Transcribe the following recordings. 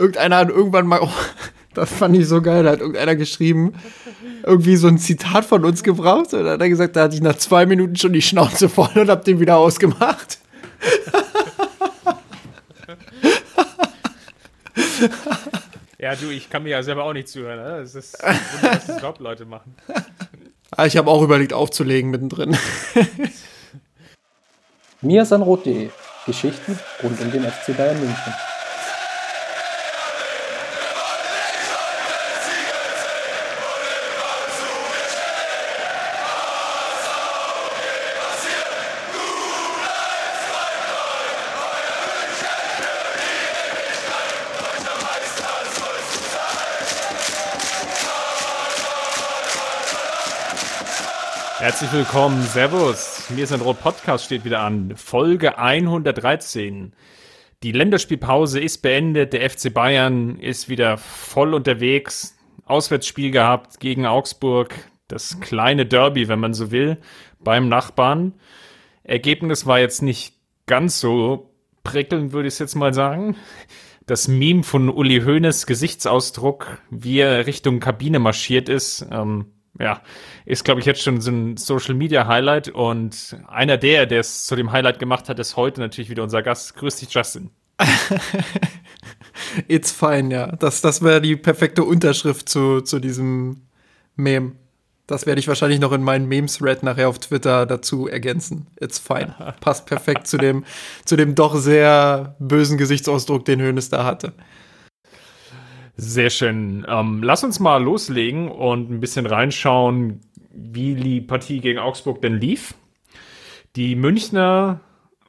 irgendeiner hat irgendwann mal, oh, das fand ich so geil, da hat irgendeiner geschrieben, irgendwie so ein Zitat von uns gebraucht und dann hat er gesagt, da hatte ich nach zwei Minuten schon die Schnauze voll und hab den wieder ausgemacht. Ja, du, ich kann mir ja selber auch nicht zuhören. Ne? Es ist wunderbar, was das überhaupt Leute machen. Ah, ich habe auch überlegt aufzulegen mittendrin. mirsanrot.de Geschichten rund um den FC Bayern München. Herzlich willkommen, Servus. Mir ist ein Rot Podcast steht wieder an. Folge 113. Die Länderspielpause ist beendet. Der FC Bayern ist wieder voll unterwegs. Auswärtsspiel gehabt gegen Augsburg. Das kleine Derby, wenn man so will, beim Nachbarn. Ergebnis war jetzt nicht ganz so prickelnd, würde ich jetzt mal sagen. Das Meme von Uli Hoeneß Gesichtsausdruck, wie er Richtung Kabine marschiert ist, ähm, ja, ist, glaube ich, jetzt schon so ein Social Media Highlight. Und einer der, der es zu dem Highlight gemacht hat, ist heute natürlich wieder unser Gast. Grüß dich, Justin. It's fine, ja. Das, das wäre die perfekte Unterschrift zu, zu diesem Meme. Das werde ich wahrscheinlich noch in meinen Memes-Red nachher auf Twitter dazu ergänzen. It's fine. Passt perfekt zu dem, zu dem doch sehr bösen Gesichtsausdruck, den Hönes da hatte. Sehr schön. Ähm, lass uns mal loslegen und ein bisschen reinschauen, wie die Partie gegen Augsburg denn lief. Die Münchner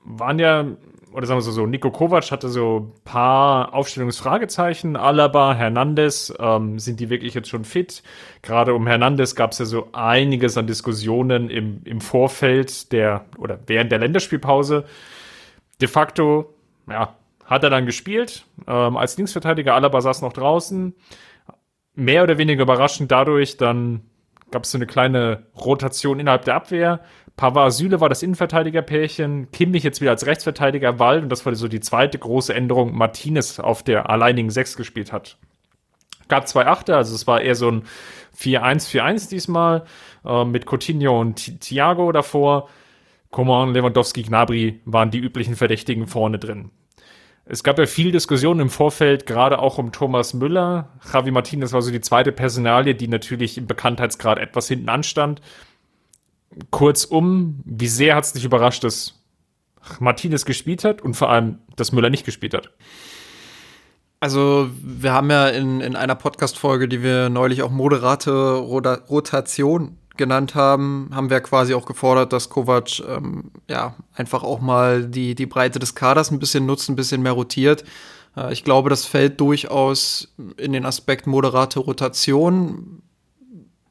waren ja, oder sagen wir so, so Nico Kovac hatte so ein paar Aufstellungsfragezeichen. Alaba, Hernandez, ähm, sind die wirklich jetzt schon fit? Gerade um Hernandez gab es ja so einiges an Diskussionen im, im Vorfeld der oder während der Länderspielpause. De facto, ja, hat er dann gespielt. Ähm, als Linksverteidiger, Alaba saß noch draußen. Mehr oder weniger überraschend dadurch, dann gab es so eine kleine Rotation innerhalb der Abwehr. Pavard Süle war das Innenverteidigerpärchen, Kimmich jetzt wieder als Rechtsverteidiger, Wald, und das war so die zweite große Änderung, Martinez auf der alleinigen Sechs gespielt hat. Gab zwei Achter, also es war eher so ein 4-1-4-1 diesmal, äh, mit Coutinho und Thiago davor. Coman, Lewandowski, Gnabry waren die üblichen Verdächtigen vorne drin. Es gab ja viel Diskussion im Vorfeld, gerade auch um Thomas Müller. Javi Martinez war so die zweite Personalie, die natürlich im Bekanntheitsgrad etwas hinten anstand. Kurzum, wie sehr hat es dich überrascht, dass Martinez gespielt hat und vor allem, dass Müller nicht gespielt hat? Also, wir haben ja in, in einer Podcast-Folge, die wir neulich auch moderate Rotation genannt haben, haben wir quasi auch gefordert, dass Kovac ähm, ja einfach auch mal die, die Breite des Kaders ein bisschen nutzt, ein bisschen mehr rotiert. Äh, ich glaube, das fällt durchaus in den Aspekt moderate Rotation.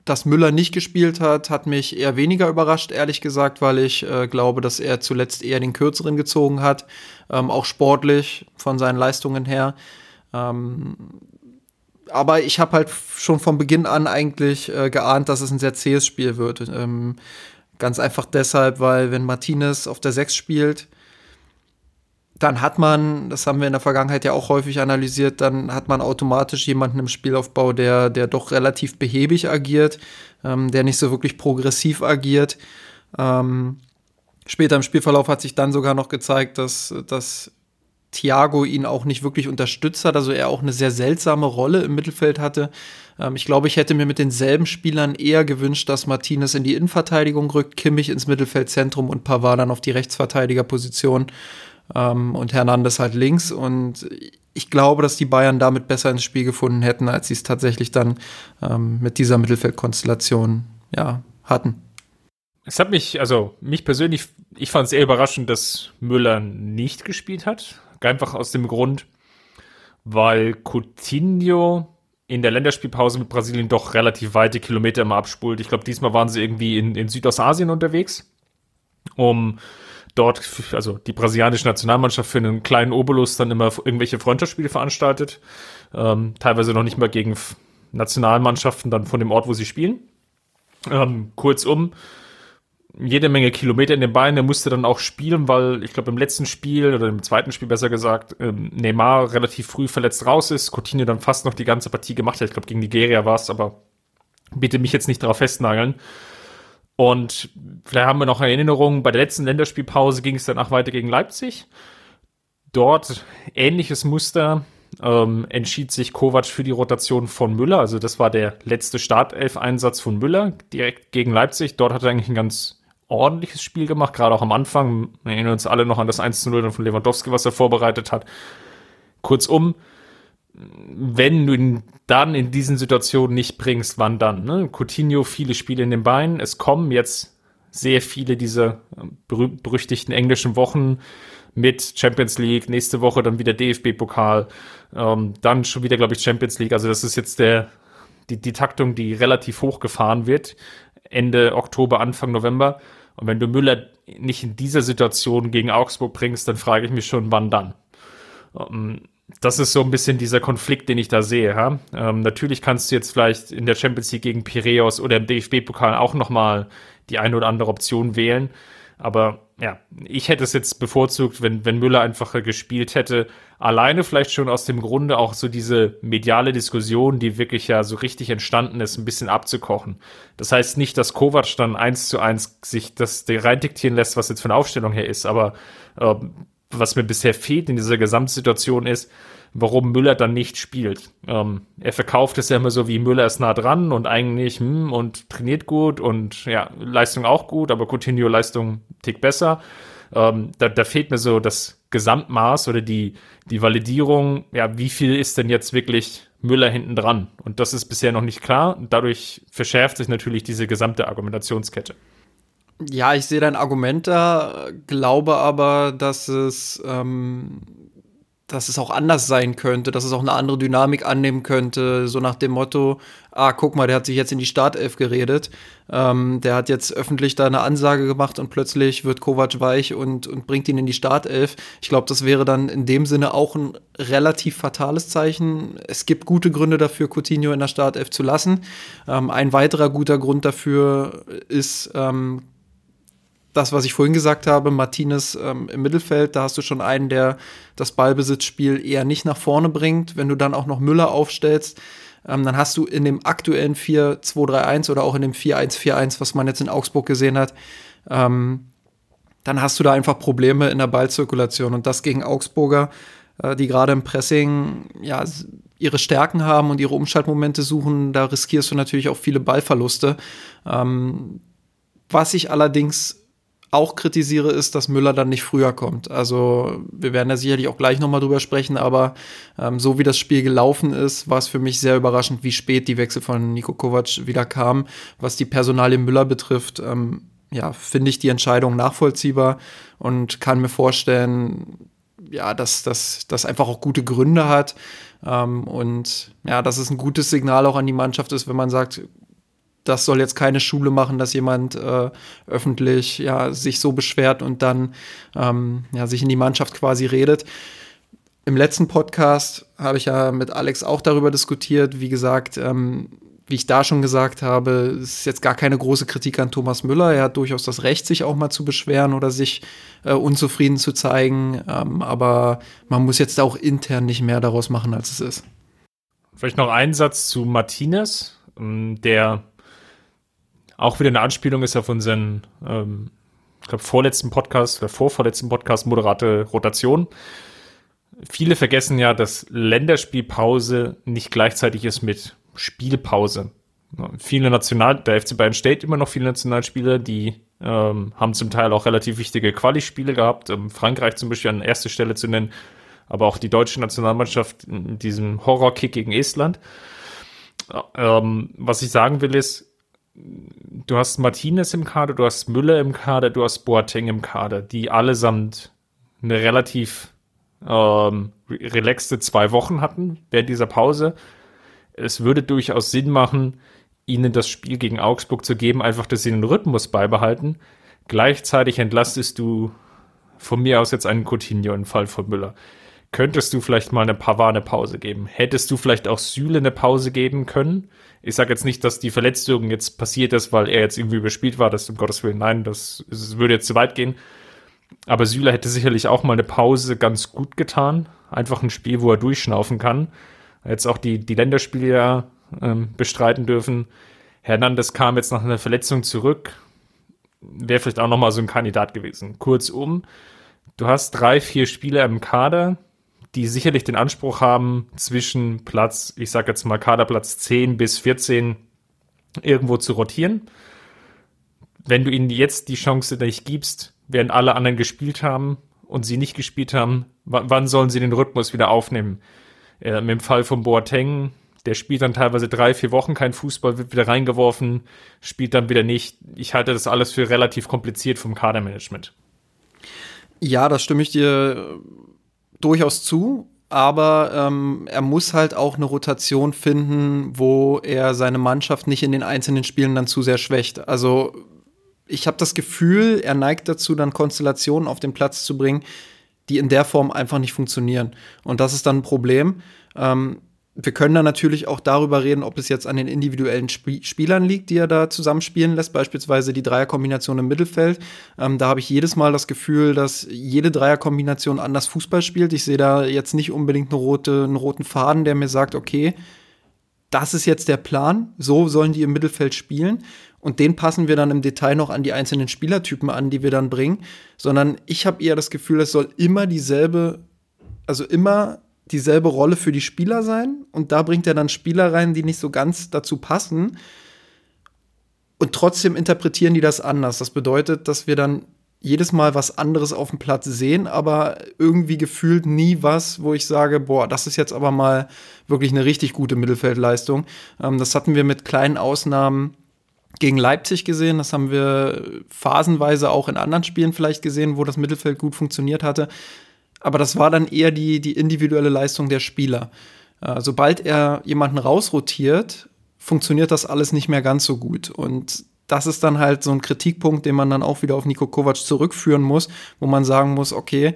Dass Müller nicht gespielt hat, hat mich eher weniger überrascht, ehrlich gesagt, weil ich äh, glaube, dass er zuletzt eher den kürzeren gezogen hat, ähm, auch sportlich von seinen Leistungen her. Ähm, aber ich habe halt schon von Beginn an eigentlich äh, geahnt, dass es ein sehr zähes Spiel wird. Ähm, ganz einfach deshalb, weil wenn Martinez auf der 6 spielt, dann hat man, das haben wir in der Vergangenheit ja auch häufig analysiert, dann hat man automatisch jemanden im Spielaufbau, der, der doch relativ behäbig agiert, ähm, der nicht so wirklich progressiv agiert. Ähm, später im Spielverlauf hat sich dann sogar noch gezeigt, dass, dass Thiago ihn auch nicht wirklich unterstützt hat, also er auch eine sehr seltsame Rolle im Mittelfeld hatte. Ähm, ich glaube, ich hätte mir mit denselben Spielern eher gewünscht, dass Martinez in die Innenverteidigung rückt, Kimmich ins Mittelfeldzentrum und Pavard dann auf die Rechtsverteidigerposition ähm, und Hernandez halt links. Und ich glaube, dass die Bayern damit besser ins Spiel gefunden hätten, als sie es tatsächlich dann ähm, mit dieser Mittelfeldkonstellation ja, hatten. Es hat mich, also mich persönlich, ich fand es eher überraschend, dass Müller nicht gespielt hat. Einfach aus dem Grund, weil Coutinho in der Länderspielpause mit Brasilien doch relativ weite Kilometer immer abspult. Ich glaube, diesmal waren sie irgendwie in, in Südostasien unterwegs, um dort, also die brasilianische Nationalmannschaft für einen kleinen Obolus dann immer irgendwelche Freundschaftsspiele veranstaltet. Ähm, teilweise noch nicht mal gegen Nationalmannschaften dann von dem Ort, wo sie spielen. Ähm, kurzum, jede Menge Kilometer in den Beinen. Er musste dann auch spielen, weil ich glaube im letzten Spiel oder im zweiten Spiel besser gesagt ähm, Neymar relativ früh verletzt raus ist. Coutinho dann fast noch die ganze Partie gemacht hat. Ich glaube gegen Nigeria war es, aber bitte mich jetzt nicht darauf festnageln. Und vielleicht haben wir noch Erinnerungen, bei der letzten Länderspielpause ging es danach weiter gegen Leipzig. Dort ähnliches Muster ähm, entschied sich Kovac für die Rotation von Müller. Also das war der letzte Startelf-Einsatz von Müller direkt gegen Leipzig. Dort hat er eigentlich ein ganz ordentliches Spiel gemacht, gerade auch am Anfang. Wir erinnern uns alle noch an das 1 zu 0 von Lewandowski, was er vorbereitet hat. Kurzum, wenn du ihn dann in diesen Situationen nicht bringst, wann dann? Ne? Coutinho, viele Spiele in den Beinen. Es kommen jetzt sehr viele dieser berüh berüchtigten englischen Wochen mit Champions League, nächste Woche dann wieder DFB-Pokal, ähm, dann schon wieder, glaube ich, Champions League. Also das ist jetzt der, die, die Taktung, die relativ hoch gefahren wird. Ende Oktober, Anfang November. Und wenn du Müller nicht in dieser Situation gegen Augsburg bringst, dann frage ich mich schon, wann dann. Ähm, das ist so ein bisschen dieser Konflikt, den ich da sehe. Ja? Ähm, natürlich kannst du jetzt vielleicht in der Champions League gegen Piraeus oder im DFB-Pokal auch nochmal die eine oder andere Option wählen. Aber ja, ich hätte es jetzt bevorzugt, wenn, wenn Müller einfach gespielt hätte. Alleine vielleicht schon aus dem Grunde auch so diese mediale Diskussion, die wirklich ja so richtig entstanden ist, ein bisschen abzukochen. Das heißt nicht, dass Kovac dann eins zu eins sich das reindiktieren lässt, was jetzt von der Aufstellung her ist, aber äh, was mir bisher fehlt in dieser Gesamtsituation ist, warum Müller dann nicht spielt. Ähm, er verkauft es ja immer so wie Müller ist nah dran und eigentlich hm, und trainiert gut und ja, Leistung auch gut, aber Coutinho Leistung tick besser. Ähm, da, da fehlt mir so das Gesamtmaß oder die, die Validierung, ja, wie viel ist denn jetzt wirklich Müller hinten dran? Und das ist bisher noch nicht klar. Dadurch verschärft sich natürlich diese gesamte Argumentationskette. Ja, ich sehe dein Argument da, glaube aber, dass es ähm, dass es auch anders sein könnte, dass es auch eine andere Dynamik annehmen könnte, so nach dem Motto, ah, guck mal, der hat sich jetzt in die Startelf geredet, ähm, der hat jetzt öffentlich da eine Ansage gemacht und plötzlich wird Kovac weich und, und bringt ihn in die Startelf. Ich glaube, das wäre dann in dem Sinne auch ein relativ fatales Zeichen. Es gibt gute Gründe dafür, Coutinho in der Startelf zu lassen. Ähm, ein weiterer guter Grund dafür ist, ähm, das, was ich vorhin gesagt habe, Martinez ähm, im Mittelfeld, da hast du schon einen, der das Ballbesitzspiel eher nicht nach vorne bringt. Wenn du dann auch noch Müller aufstellst, ähm, dann hast du in dem aktuellen 4-2-3-1 oder auch in dem 4-1-4-1, was man jetzt in Augsburg gesehen hat, ähm, dann hast du da einfach Probleme in der Ballzirkulation. Und das gegen Augsburger, äh, die gerade im Pressing ja, ihre Stärken haben und ihre Umschaltmomente suchen, da riskierst du natürlich auch viele Ballverluste. Ähm, was ich allerdings auch kritisiere, ist, dass Müller dann nicht früher kommt. Also wir werden da sicherlich auch gleich nochmal drüber sprechen, aber ähm, so wie das Spiel gelaufen ist, war es für mich sehr überraschend, wie spät die Wechsel von Nico Kovac wieder kamen. Was die Personalie Müller betrifft, ähm, ja, finde ich die Entscheidung nachvollziehbar und kann mir vorstellen, ja, dass das einfach auch gute Gründe hat. Ähm, und ja, dass es ein gutes Signal auch an die Mannschaft ist, wenn man sagt, das soll jetzt keine Schule machen, dass jemand äh, öffentlich ja, sich so beschwert und dann ähm, ja, sich in die Mannschaft quasi redet. Im letzten Podcast habe ich ja mit Alex auch darüber diskutiert. Wie gesagt, ähm, wie ich da schon gesagt habe, ist jetzt gar keine große Kritik an Thomas Müller. Er hat durchaus das Recht, sich auch mal zu beschweren oder sich äh, unzufrieden zu zeigen. Ähm, aber man muss jetzt auch intern nicht mehr daraus machen, als es ist. Vielleicht noch ein Satz zu Martinez, ähm, der auch wieder eine Anspielung ist auf unseren, ähm, ich glaube, vorletzten Podcast oder vorvorletzten Podcast, moderate Rotation. Viele vergessen ja, dass Länderspielpause nicht gleichzeitig ist mit Spielpause. Viele National, der FC Bayern stellt immer noch viele Nationalspieler, die ähm, haben zum Teil auch relativ wichtige Quali-Spiele gehabt. Ähm, Frankreich zum Beispiel an erster Stelle zu nennen, aber auch die deutsche Nationalmannschaft in diesem Horrorkick gegen Estland. Ähm, was ich sagen will ist, du hast Martinez im Kader, du hast Müller im Kader, du hast Boateng im Kader, die allesamt eine relativ ähm, relaxte zwei Wochen hatten während dieser Pause. Es würde durchaus Sinn machen, ihnen das Spiel gegen Augsburg zu geben, einfach, dass sie den Rhythmus beibehalten. Gleichzeitig entlastest du von mir aus jetzt einen Coutinho im Fall von Müller. Könntest du vielleicht mal eine Pavard eine Pause geben? Hättest du vielleicht auch Süle eine Pause geben können? Ich sage jetzt nicht, dass die Verletzung jetzt passiert ist, weil er jetzt irgendwie überspielt war, das um Gottes Willen, nein, das, das würde jetzt zu weit gehen. Aber Süle hätte sicherlich auch mal eine Pause ganz gut getan. Einfach ein Spiel, wo er durchschnaufen kann. Jetzt auch die, die Länderspiele ja ähm, bestreiten dürfen. Hernandez kam jetzt nach einer Verletzung zurück. Wäre vielleicht auch nochmal so ein Kandidat gewesen. Kurzum, du hast drei, vier Spieler im Kader, die sicherlich den Anspruch haben, zwischen Platz, ich sag jetzt mal Kaderplatz 10 bis 14 irgendwo zu rotieren. Wenn du ihnen jetzt die Chance nicht gibst, während alle anderen gespielt haben und sie nicht gespielt haben, wann sollen sie den Rhythmus wieder aufnehmen? Ähm, Im Fall von Boateng, der spielt dann teilweise drei, vier Wochen kein Fußball, wird wieder reingeworfen, spielt dann wieder nicht. Ich halte das alles für relativ kompliziert vom Kadermanagement. Ja, das stimme ich dir durchaus zu. Aber ähm, er muss halt auch eine Rotation finden, wo er seine Mannschaft nicht in den einzelnen Spielen dann zu sehr schwächt. Also ich habe das Gefühl, er neigt dazu, dann Konstellationen auf den Platz zu bringen, die in der Form einfach nicht funktionieren. Und das ist dann ein Problem. Ähm, wir können dann natürlich auch darüber reden, ob es jetzt an den individuellen Sp Spielern liegt, die er da zusammenspielen lässt, beispielsweise die Dreierkombination im Mittelfeld. Ähm, da habe ich jedes Mal das Gefühl, dass jede Dreierkombination anders Fußball spielt. Ich sehe da jetzt nicht unbedingt eine rote, einen roten Faden, der mir sagt, okay, das ist jetzt der Plan, so sollen die im Mittelfeld spielen. Und den passen wir dann im Detail noch an die einzelnen Spielertypen an, die wir dann bringen. Sondern ich habe eher das Gefühl, es soll immer dieselbe, also immer dieselbe Rolle für die Spieler sein und da bringt er dann Spieler rein, die nicht so ganz dazu passen. Und trotzdem interpretieren die das anders. Das bedeutet, dass wir dann jedes Mal was anderes auf dem Platz sehen, aber irgendwie gefühlt nie was, wo ich sage, boah, das ist jetzt aber mal wirklich eine richtig gute Mittelfeldleistung. Ähm, das hatten wir mit kleinen Ausnahmen gegen Leipzig gesehen. Das haben wir phasenweise auch in anderen Spielen vielleicht gesehen, wo das Mittelfeld gut funktioniert hatte aber das war dann eher die, die individuelle Leistung der Spieler. Äh, sobald er jemanden rausrotiert, funktioniert das alles nicht mehr ganz so gut. Und das ist dann halt so ein Kritikpunkt, den man dann auch wieder auf Nico Kovac zurückführen muss, wo man sagen muss, okay,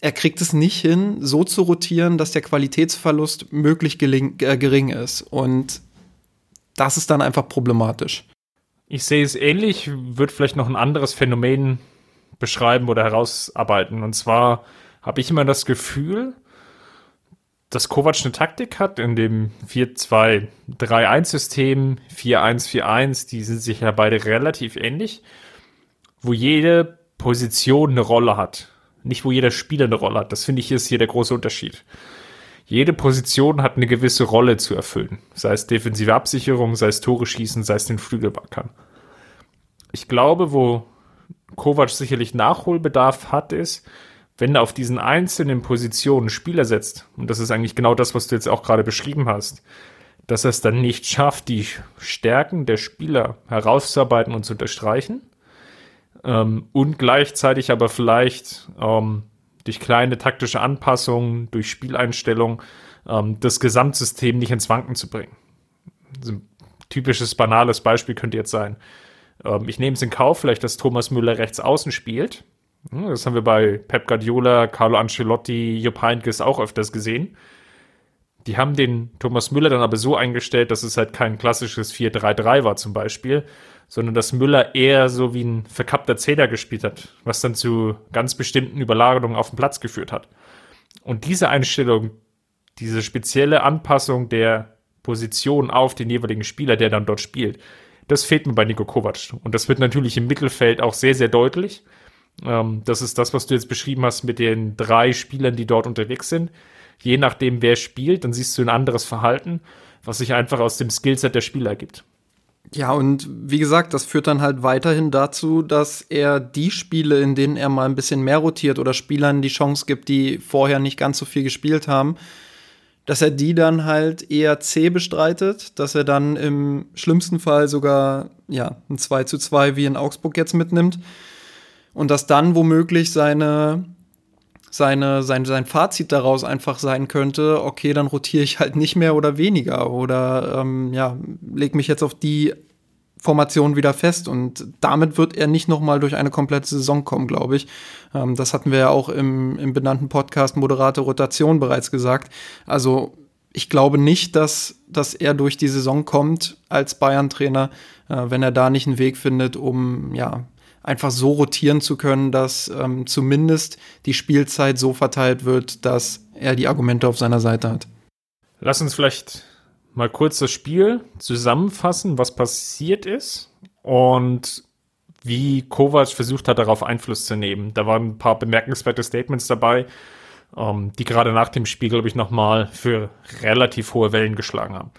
er kriegt es nicht hin, so zu rotieren, dass der Qualitätsverlust möglich äh, gering ist. Und das ist dann einfach problematisch. Ich sehe es ähnlich, wird vielleicht noch ein anderes Phänomen beschreiben oder herausarbeiten. Und zwar habe ich immer das Gefühl, dass Kovac eine Taktik hat in dem 4-2-3-1-System, 4-1-4-1, die sind sich ja beide relativ ähnlich, wo jede Position eine Rolle hat. Nicht, wo jeder Spieler eine Rolle hat. Das finde ich ist hier der große Unterschied. Jede Position hat eine gewisse Rolle zu erfüllen. Sei es defensive Absicherung, sei es Tore schießen, sei es den Flügelbackern. Ich glaube, wo Kovac sicherlich Nachholbedarf hat, ist, wenn er auf diesen einzelnen Positionen Spieler setzt, und das ist eigentlich genau das, was du jetzt auch gerade beschrieben hast, dass er es dann nicht schafft, die Stärken der Spieler herauszuarbeiten und zu unterstreichen, ähm, und gleichzeitig aber vielleicht ähm, durch kleine taktische Anpassungen, durch Spieleinstellungen ähm, das Gesamtsystem nicht ins Wanken zu bringen. Ein typisches, banales Beispiel könnte jetzt sein. Ähm, ich nehme es in Kauf, vielleicht, dass Thomas Müller rechts außen spielt. Hm, das haben wir bei Pep Guardiola, Carlo Ancelotti, Jupp Heynckes auch öfters gesehen. Die haben den Thomas Müller dann aber so eingestellt, dass es halt kein klassisches 4-3-3 war zum Beispiel, sondern dass Müller eher so wie ein verkappter Zähler gespielt hat, was dann zu ganz bestimmten Überlagerungen auf dem Platz geführt hat. Und diese Einstellung, diese spezielle Anpassung der Position auf den jeweiligen Spieler, der dann dort spielt, das fehlt mir bei Nico Kovac. Und das wird natürlich im Mittelfeld auch sehr, sehr deutlich. Ähm, das ist das, was du jetzt beschrieben hast mit den drei Spielern, die dort unterwegs sind. Je nachdem, wer spielt, dann siehst du ein anderes Verhalten, was sich einfach aus dem Skillset der Spieler ergibt. Ja, und wie gesagt, das führt dann halt weiterhin dazu, dass er die Spiele, in denen er mal ein bisschen mehr rotiert oder Spielern die Chance gibt, die vorher nicht ganz so viel gespielt haben, dass er die dann halt eher C bestreitet, dass er dann im schlimmsten Fall sogar ja, ein 2 zu 2 wie in Augsburg jetzt mitnimmt und dass dann womöglich seine, seine, sein, sein Fazit daraus einfach sein könnte, okay, dann rotiere ich halt nicht mehr oder weniger oder ähm, ja, leg mich jetzt auf die Formation wieder fest und damit wird er nicht noch mal durch eine komplette Saison kommen, glaube ich. Ähm, das hatten wir ja auch im, im benannten Podcast Moderate Rotation bereits gesagt. Also ich glaube nicht, dass, dass er durch die Saison kommt als Bayern-Trainer, äh, wenn er da nicht einen Weg findet, um ja einfach so rotieren zu können, dass ähm, zumindest die Spielzeit so verteilt wird, dass er die Argumente auf seiner Seite hat. Lass uns vielleicht mal kurz das Spiel zusammenfassen, was passiert ist und wie Kovac versucht hat, darauf Einfluss zu nehmen. Da waren ein paar bemerkenswerte Statements dabei, ähm, die gerade nach dem Spiel, glaube ich, nochmal für relativ hohe Wellen geschlagen haben.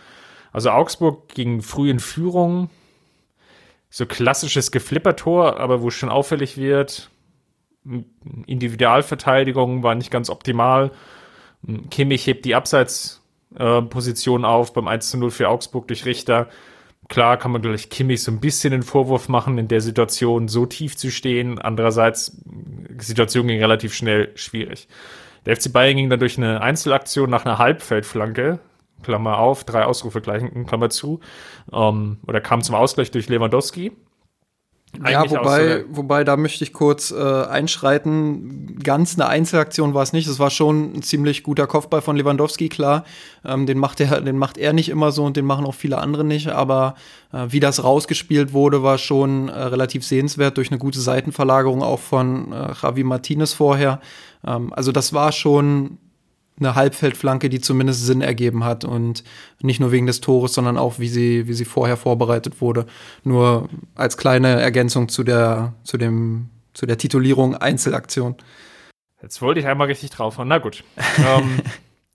Also Augsburg ging früh in Führung, so klassisches Geflippertor, aber wo es schon auffällig wird, Individualverteidigung war nicht ganz optimal. Kimmich hebt die Abseitsposition äh, auf beim 1 zu 0 für Augsburg durch Richter. Klar kann man gleich Kimmich so ein bisschen den Vorwurf machen, in der Situation so tief zu stehen. Andererseits, die Situation ging relativ schnell schwierig. Der FC Bayern ging dann durch eine Einzelaktion nach einer Halbfeldflanke, Klammer auf, drei Ausrufezeichen, Klammer zu, ähm, oder kam zum Ausgleich durch Lewandowski. Eigentlich ja, wobei, wobei, da möchte ich kurz äh, einschreiten. Ganz eine Einzelaktion war es nicht. Es war schon ein ziemlich guter Kopfball von Lewandowski, klar. Ähm, den, macht er, den macht er nicht immer so und den machen auch viele andere nicht. Aber äh, wie das rausgespielt wurde, war schon äh, relativ sehenswert durch eine gute Seitenverlagerung auch von äh, Javi Martinez vorher. Ähm, also das war schon eine Halbfeldflanke, die zumindest Sinn ergeben hat und nicht nur wegen des Tores, sondern auch wie sie, wie sie vorher vorbereitet wurde. Nur als kleine Ergänzung zu der, zu dem, zu der Titulierung Einzelaktion. Jetzt wollte ich einmal richtig draufhauen. Na gut. ähm,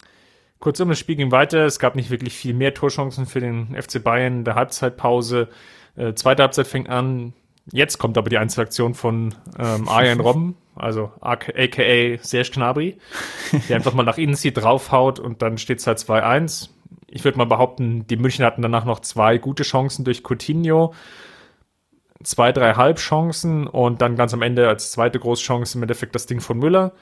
kurzum, das Spiel ging weiter. Es gab nicht wirklich viel mehr Torchancen für den FC Bayern in der Halbzeitpause. Äh, zweite Halbzeit fängt an. Jetzt kommt aber die Einzelaktion von ähm, Arjen Robben, also aka Serge Gnabry, der einfach mal nach innen zieht, draufhaut und dann steht es halt 2-1. Ich würde mal behaupten, die München hatten danach noch zwei gute Chancen durch Coutinho, zwei, drei Halbchancen und dann ganz am Ende als zweite Großchance im Endeffekt das Ding von Müller.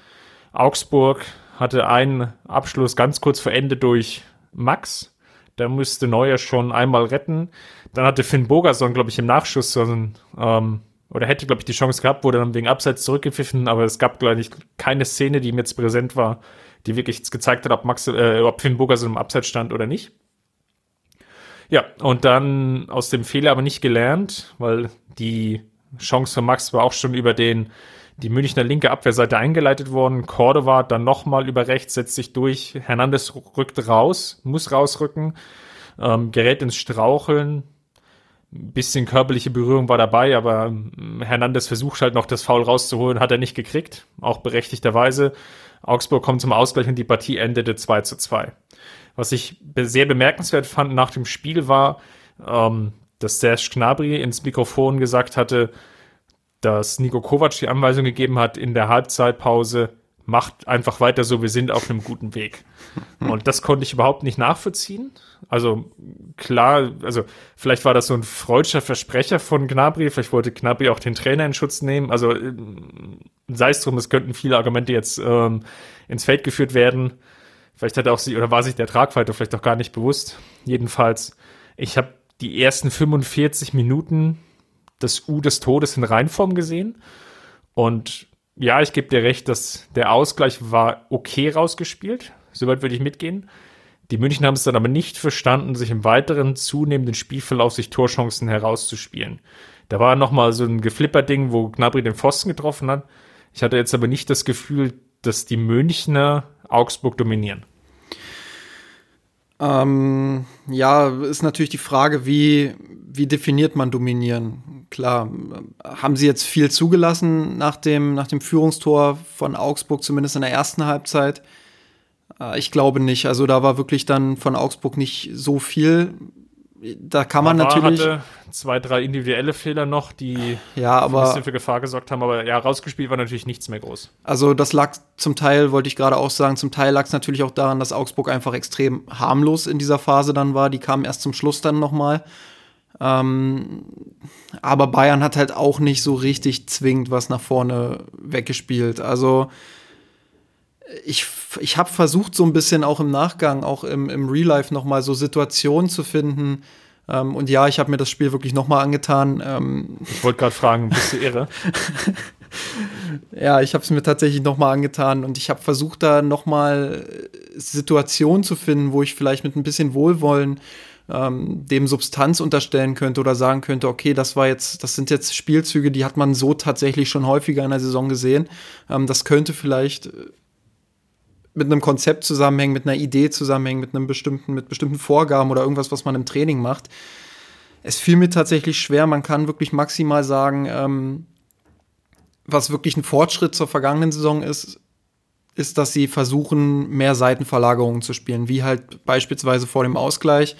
Augsburg hatte einen Abschluss ganz kurz vor Ende durch Max. Da müsste Neuer schon einmal retten. Dann hatte Finn Bogerson, glaube ich, im Nachschuss so ein ähm, oder hätte, glaube ich, die Chance gehabt, wurde dann wegen Abseits zurückgepfiffen, aber es gab, glaube ich, keine Szene, die ihm jetzt präsent war, die wirklich gezeigt hat, ob, Max, äh, ob Finn Burgerson im Abseits stand oder nicht. Ja, und dann aus dem Fehler aber nicht gelernt, weil die Chance von Max war auch schon über den die Münchner linke Abwehrseite eingeleitet worden. Cordova dann nochmal über rechts, setzt sich durch. Hernandez rückt raus, muss rausrücken, ähm, gerät ins Straucheln, ein bisschen körperliche Berührung war dabei, aber ähm, Hernandez versucht halt noch das Foul rauszuholen, hat er nicht gekriegt, auch berechtigterweise. Augsburg kommt zum Ausgleich und die Partie endete 2 zu 2. Was ich sehr bemerkenswert fand nach dem Spiel war, ähm, dass Serge Gnabry ins Mikrofon gesagt hatte, dass Nico Kovac die Anweisung gegeben hat in der Halbzeitpause, macht einfach weiter so, wir sind auf einem guten Weg. Und das konnte ich überhaupt nicht nachvollziehen. Also klar, also vielleicht war das so ein freudscher Versprecher von Gnabry, vielleicht wollte Gnabry auch den Trainer in Schutz nehmen. Also äh, sei es drum, es könnten viele Argumente jetzt ähm, ins Feld geführt werden. Vielleicht hat er auch sie oder war sich der Tragweite vielleicht auch gar nicht bewusst. Jedenfalls, ich habe die ersten 45 Minuten des U des Todes in Reinform gesehen und ja, ich gebe dir recht, dass der Ausgleich war okay rausgespielt. Soweit würde ich mitgehen. Die München haben es dann aber nicht verstanden, sich im weiteren zunehmenden Spielverlauf sich Torchancen herauszuspielen. Da war nochmal so ein Geflipper-Ding, wo Gnabry den Pfosten getroffen hat. Ich hatte jetzt aber nicht das Gefühl, dass die Münchner Augsburg dominieren. Ähm, ja, ist natürlich die Frage, wie, wie definiert man dominieren? Klar, haben sie jetzt viel zugelassen nach dem, nach dem Führungstor von Augsburg, zumindest in der ersten Halbzeit? Äh, ich glaube nicht. Also da war wirklich dann von Augsburg nicht so viel. Da kann man Mavar natürlich. hatte zwei, drei individuelle Fehler noch, die ja, aber, ein bisschen für Gefahr gesorgt haben, aber ja, rausgespielt war natürlich nichts mehr groß. Also das lag zum Teil, wollte ich gerade auch sagen, zum Teil lag es natürlich auch daran, dass Augsburg einfach extrem harmlos in dieser Phase dann war. Die kamen erst zum Schluss dann nochmal. Ähm, aber Bayern hat halt auch nicht so richtig zwingend was nach vorne weggespielt. Also ich, ich habe versucht, so ein bisschen auch im Nachgang, auch im, im Real Life nochmal so Situationen zu finden, Ähm, und ja, ich habe mir das Spiel wirklich nochmal angetan. Ähm, ich wollte gerade fragen, bist du irre? ja, ich habe es mir tatsächlich nochmal angetan und ich habe versucht, da nochmal Situationen zu finden, wo ich vielleicht mit ein bisschen Wohlwollen ähm, dem Substanz unterstellen könnte oder sagen könnte, okay, das war jetzt, das sind jetzt Spielzüge, die hat man so tatsächlich schon häufiger in der Saison gesehen. Ähm, das könnte vielleicht äh, mit einem Konzept zusammenhängen, mit einer Idee zusammenhängen, mit einem bestimmten, mit bestimmten Vorgaben oder irgendwas, was man im Training macht. Es fiel mir tatsächlich schwer. Man kann wirklich maximal sagen, ähm, was wirklich ein Fortschritt zur vergangenen Saison ist, ist, dass sie versuchen, mehr Seitenverlagerungen zu spielen, wie halt beispielsweise vor dem Ausgleich.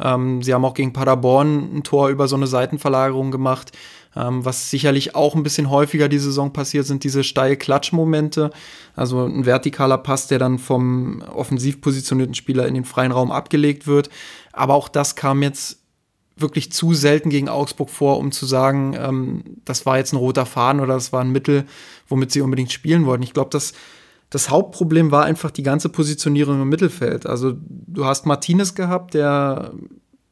Ähm, sie haben auch gegen Paderborn ein Tor über so eine Seitenverlagerung gemacht. Ähm, was sicherlich auch ein bisschen häufiger die Saison passiert, sind diese steil Klatschmomente. Also ein vertikaler Pass, der dann vom offensiv positionierten Spieler in den freien Raum abgelegt wird. Aber auch das kam jetzt wirklich zu selten gegen Augsburg vor, um zu sagen, ähm, das war jetzt ein roter Faden oder das war ein Mittel, womit sie unbedingt spielen wollten. Ich glaube, das das Hauptproblem war einfach die ganze Positionierung im Mittelfeld. Also du hast Martinez gehabt, der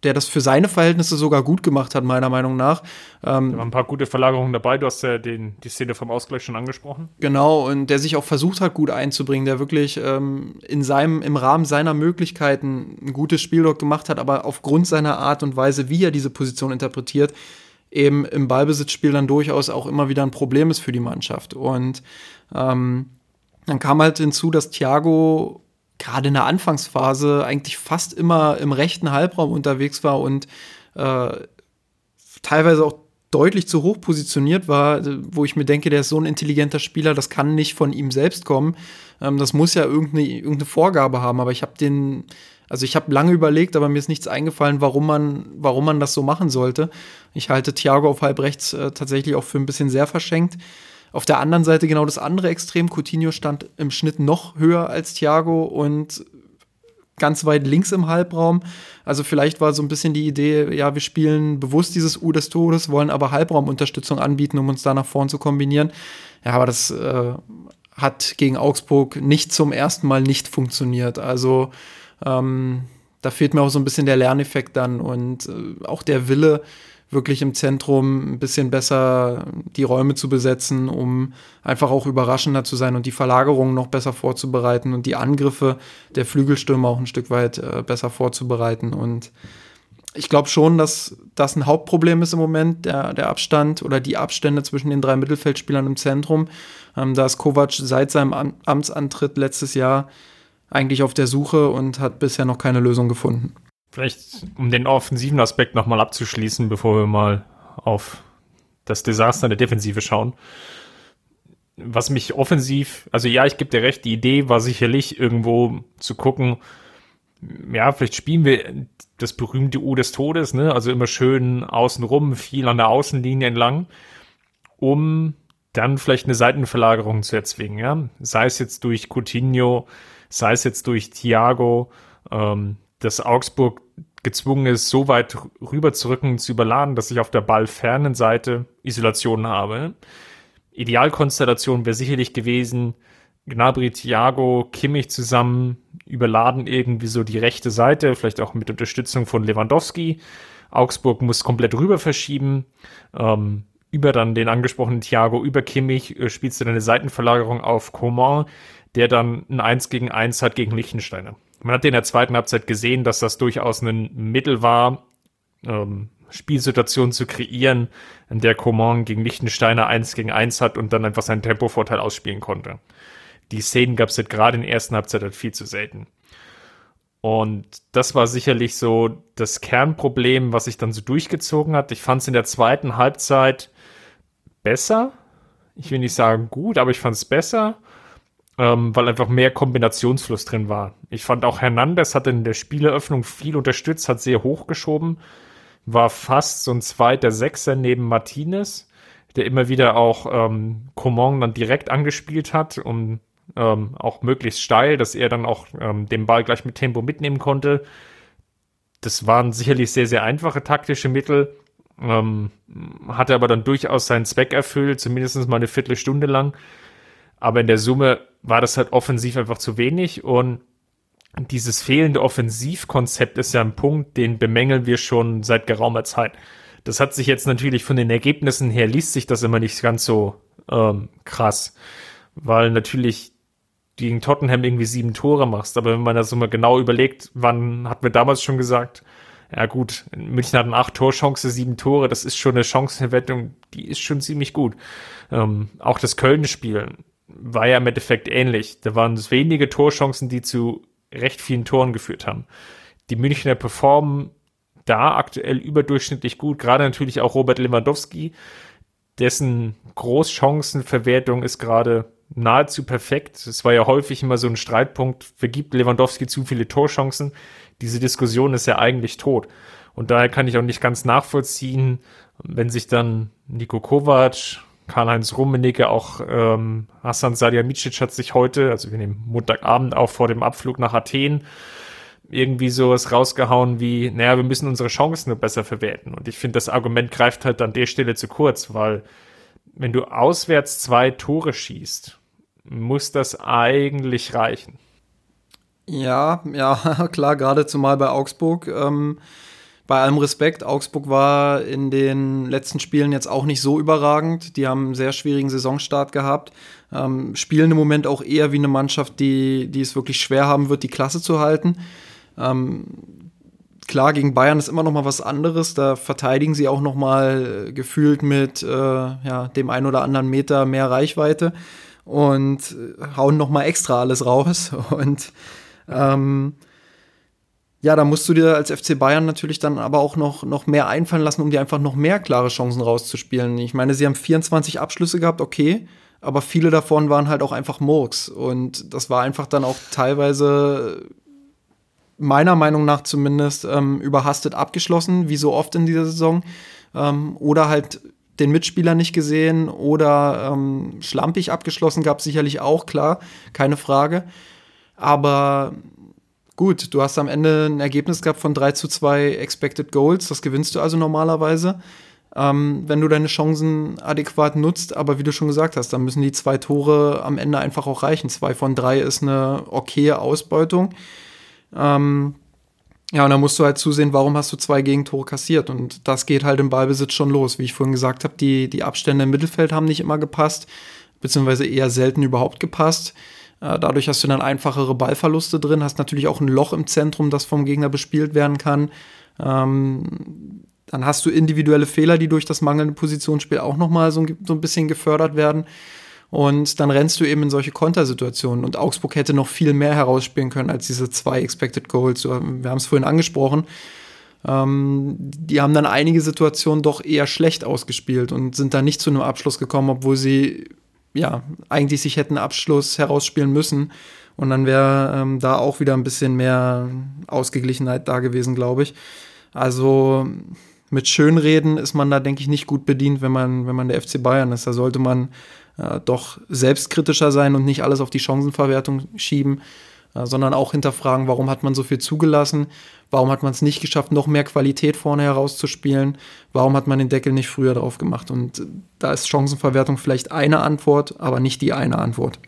der das für seine Verhältnisse sogar gut gemacht hat, meiner Meinung nach. Ähm, da waren ein paar gute Verlagerungen dabei. Du hast ja den, die Szene vom Ausgleich schon angesprochen. Genau, und der sich auch versucht hat, gut einzubringen, der wirklich ähm, in seinem, im Rahmen seiner Möglichkeiten ein gutes Spiel dort gemacht hat, aber aufgrund seiner Art und Weise, wie er diese Position interpretiert, eben im Ballbesitzspiel dann durchaus auch immer wieder ein Problem ist für die Mannschaft. Und ähm, dann kam halt hinzu, dass Thiago gerade in der Anfangsphase eigentlich fast immer im rechten Halbraum unterwegs war und äh, teilweise auch deutlich zu hoch positioniert war, wo ich mir denke, der ist so ein intelligenter Spieler, das kann nicht von ihm selbst kommen. Ähm, das muss ja irgendeine, irgendeine Vorgabe haben, aber ich habe den, also ich habe lange überlegt, aber mir ist nichts eingefallen, warum man, warum man das so machen sollte. Ich halte Thiago auf halb rechts äh, tatsächlich auch für ein bisschen sehr verschenkt. Auf der anderen Seite genau das andere Extrem. Coutinho stand im Schnitt noch höher als Thiago und ganz weit links im Halbraum. Also vielleicht war so ein bisschen die Idee, ja, wir spielen bewusst dieses U des Todes, wollen aber Halbraumunterstützung anbieten, um uns da nach vorn zu kombinieren. Ja, aber das äh, hat gegen Augsburg nicht zum ersten Mal nicht funktioniert. Also ähm, da fehlt mir auch so ein bisschen der Lerneffekt dann und äh, auch der Wille, wirklich im Zentrum ein bisschen besser die Räume zu besetzen, um einfach auch überraschender zu sein und die Verlagerungen noch besser vorzubereiten und die Angriffe der Flügelstürme auch ein Stück weit äh, besser vorzubereiten. Und ich glaube schon, dass das ein Hauptproblem ist im Moment, der, der Abstand oder die Abstände zwischen den drei Mittelfeldspielern im Zentrum. Ähm, da ist Kovac seit seinem Am Amtsantritt letztes Jahr eigentlich auf der Suche und hat bisher noch keine Lösung gefunden. Vielleicht, um den offensiven Aspekt nochmal abzuschließen, bevor wir mal auf das Desaster der Defensive schauen. Was mich offensiv, also ja, ich gebe dir recht, die Idee war sicherlich irgendwo zu gucken, ja, vielleicht spielen wir das berühmte U des Todes, ne? Also immer schön außenrum, viel an der Außenlinie entlang, um dann vielleicht eine Seitenverlagerung zu erzwingen, ja. Sei es jetzt durch Coutinho, sei es jetzt durch Thiago, ähm, dass Augsburg gezwungen ist, so weit rüber zu rücken, zu überladen, dass ich auf der ballfernen Seite Isolation habe. Idealkonstellation wäre sicherlich gewesen, Gnabry, Thiago, Kimmich zusammen überladen irgendwie so die rechte Seite, vielleicht auch mit Unterstützung von Lewandowski. Augsburg muss komplett rüber verschieben. Ähm, über dann den angesprochenen Thiago, über Kimmich äh, spielst du dann eine Seitenverlagerung auf Coman, der dann ein 1 gegen 1 hat gegen Lichtensteiner. Man hat in der zweiten Halbzeit gesehen, dass das durchaus ein Mittel war, ähm, Spielsituationen zu kreieren, in der Coman gegen Lichtensteiner 1 gegen 1 hat und dann einfach seinen Tempovorteil ausspielen konnte. Die Szenen gab es halt gerade in der ersten Halbzeit halt viel zu selten. Und das war sicherlich so das Kernproblem, was sich dann so durchgezogen hat. Ich fand es in der zweiten Halbzeit besser. Ich will nicht sagen gut, aber ich fand es besser ähm, weil einfach mehr Kombinationsfluss drin war. Ich fand auch Hernandez hat in der Spieleröffnung viel unterstützt, hat sehr hochgeschoben, war fast so ein zweiter Sechser neben Martinez, der immer wieder auch ähm, Coman dann direkt angespielt hat, um ähm, auch möglichst steil, dass er dann auch ähm, den Ball gleich mit Tempo mitnehmen konnte. Das waren sicherlich sehr, sehr einfache taktische Mittel. Ähm, hatte aber dann durchaus seinen Zweck erfüllt, zumindest mal eine Viertelstunde lang. Aber in der Summe war das halt offensiv einfach zu wenig und dieses fehlende Offensivkonzept ist ja ein Punkt, den bemängeln wir schon seit geraumer Zeit. Das hat sich jetzt natürlich von den Ergebnissen her liest sich das immer nicht ganz so ähm, krass, weil natürlich gegen Tottenham irgendwie sieben Tore machst. Aber wenn man das mal genau überlegt, wann hatten wir damals schon gesagt, ja gut, München hat eine acht Torchance, sieben Tore, das ist schon eine Chancenverwettung, die ist schon ziemlich gut. Ähm, auch das Köln-Spiel war ja im Endeffekt ähnlich. Da waren es wenige Torchancen, die zu recht vielen Toren geführt haben. Die Münchner performen da aktuell überdurchschnittlich gut, gerade natürlich auch Robert Lewandowski, dessen Großchancenverwertung ist gerade nahezu perfekt. Es war ja häufig immer so ein Streitpunkt, vergibt Lewandowski zu viele Torchancen. Diese Diskussion ist ja eigentlich tot. Und daher kann ich auch nicht ganz nachvollziehen, wenn sich dann Nico Kovac, Karl-Heinz Rummenigge, auch ähm, Hassan Salihamidzic hat sich heute, also wir nehmen Montagabend auch vor dem Abflug nach Athen, irgendwie sowas rausgehauen wie, naja, wir müssen unsere Chancen nur besser verwerten. Und ich finde, das Argument greift halt an der Stelle zu kurz, weil wenn du auswärts zwei Tore schießt, muss das eigentlich reichen. Ja, ja, klar, gerade zumal bei Augsburg. Ähm, bei allem Respekt, Augsburg war in den letzten Spielen jetzt auch nicht so überragend. Die haben einen sehr schwierigen Saisonstart gehabt, ähm, spielen im Moment auch eher wie eine Mannschaft, die, die es wirklich schwer haben wird, die Klasse zu halten. Ähm, klar, gegen Bayern ist immer noch mal was anderes. Da verteidigen sie auch noch mal gefühlt mit äh, ja, dem ein oder anderen Meter mehr Reichweite und hauen noch mal extra alles raus. Und ähm, ja, da musst du dir als FC Bayern natürlich dann aber auch noch, noch mehr einfallen lassen, um dir einfach noch mehr klare Chancen rauszuspielen. Ich meine, sie haben 24 Abschlüsse gehabt, okay, aber viele davon waren halt auch einfach Murks. Und das war einfach dann auch teilweise, meiner Meinung nach zumindest, ähm, überhastet abgeschlossen, wie so oft in dieser Saison. Ähm, oder halt den Mitspieler nicht gesehen oder ähm, schlampig abgeschlossen gab es sicherlich auch, klar, keine Frage. Aber gut, du hast am Ende ein Ergebnis gehabt von 3 zu 2 Expected Goals. Das gewinnst du also normalerweise, ähm, wenn du deine Chancen adäquat nutzt. Aber wie du schon gesagt hast, dann müssen die zwei Tore am Ende einfach auch reichen. Zwei von drei ist eine okaye Ausbeutung. Ähm, ja, und dann musst du halt zusehen, warum hast du zwei Gegentore kassiert. Und das geht halt im Ballbesitz schon los. Wie ich vorhin gesagt habe, die, die Abstände im Mittelfeld haben nicht immer gepasst, beziehungsweise eher selten überhaupt gepasst. Äh, dadurch hast du dann einfachere Ballverluste drin, hast natürlich auch ein Loch im Zentrum, das vom Gegner bespielt werden kann. Ähm, dann hast du individuelle Fehler, die durch das mangelnde Positionsspiel auch nochmal so, so ein bisschen gefördert werden. Und dann rennst du eben in solche Kontersituationen. Und Augsburg hätte noch viel mehr herausspielen können als diese zwei Expected Goals. Wir haben es vorhin angesprochen. Ähm, die haben dann einige Situationen doch eher schlecht ausgespielt und sind da nicht zu einem Abschluss gekommen, obwohl sie ja, eigentlich sich hätten Abschluss herausspielen müssen. Und dann wäre ähm, da auch wieder ein bisschen mehr Ausgeglichenheit da gewesen, glaube ich. Also mit Schönreden ist man da, denke ich, nicht gut bedient, wenn man, wenn man der FC Bayern ist. Da sollte man äh, doch selbstkritischer sein und nicht alles auf die Chancenverwertung schieben. Äh, sondern auch hinterfragen, warum hat man so viel zugelassen, warum hat man es nicht geschafft, noch mehr Qualität vorne herauszuspielen, warum hat man den Deckel nicht früher drauf gemacht. Und äh, da ist Chancenverwertung vielleicht eine Antwort, aber nicht die eine Antwort.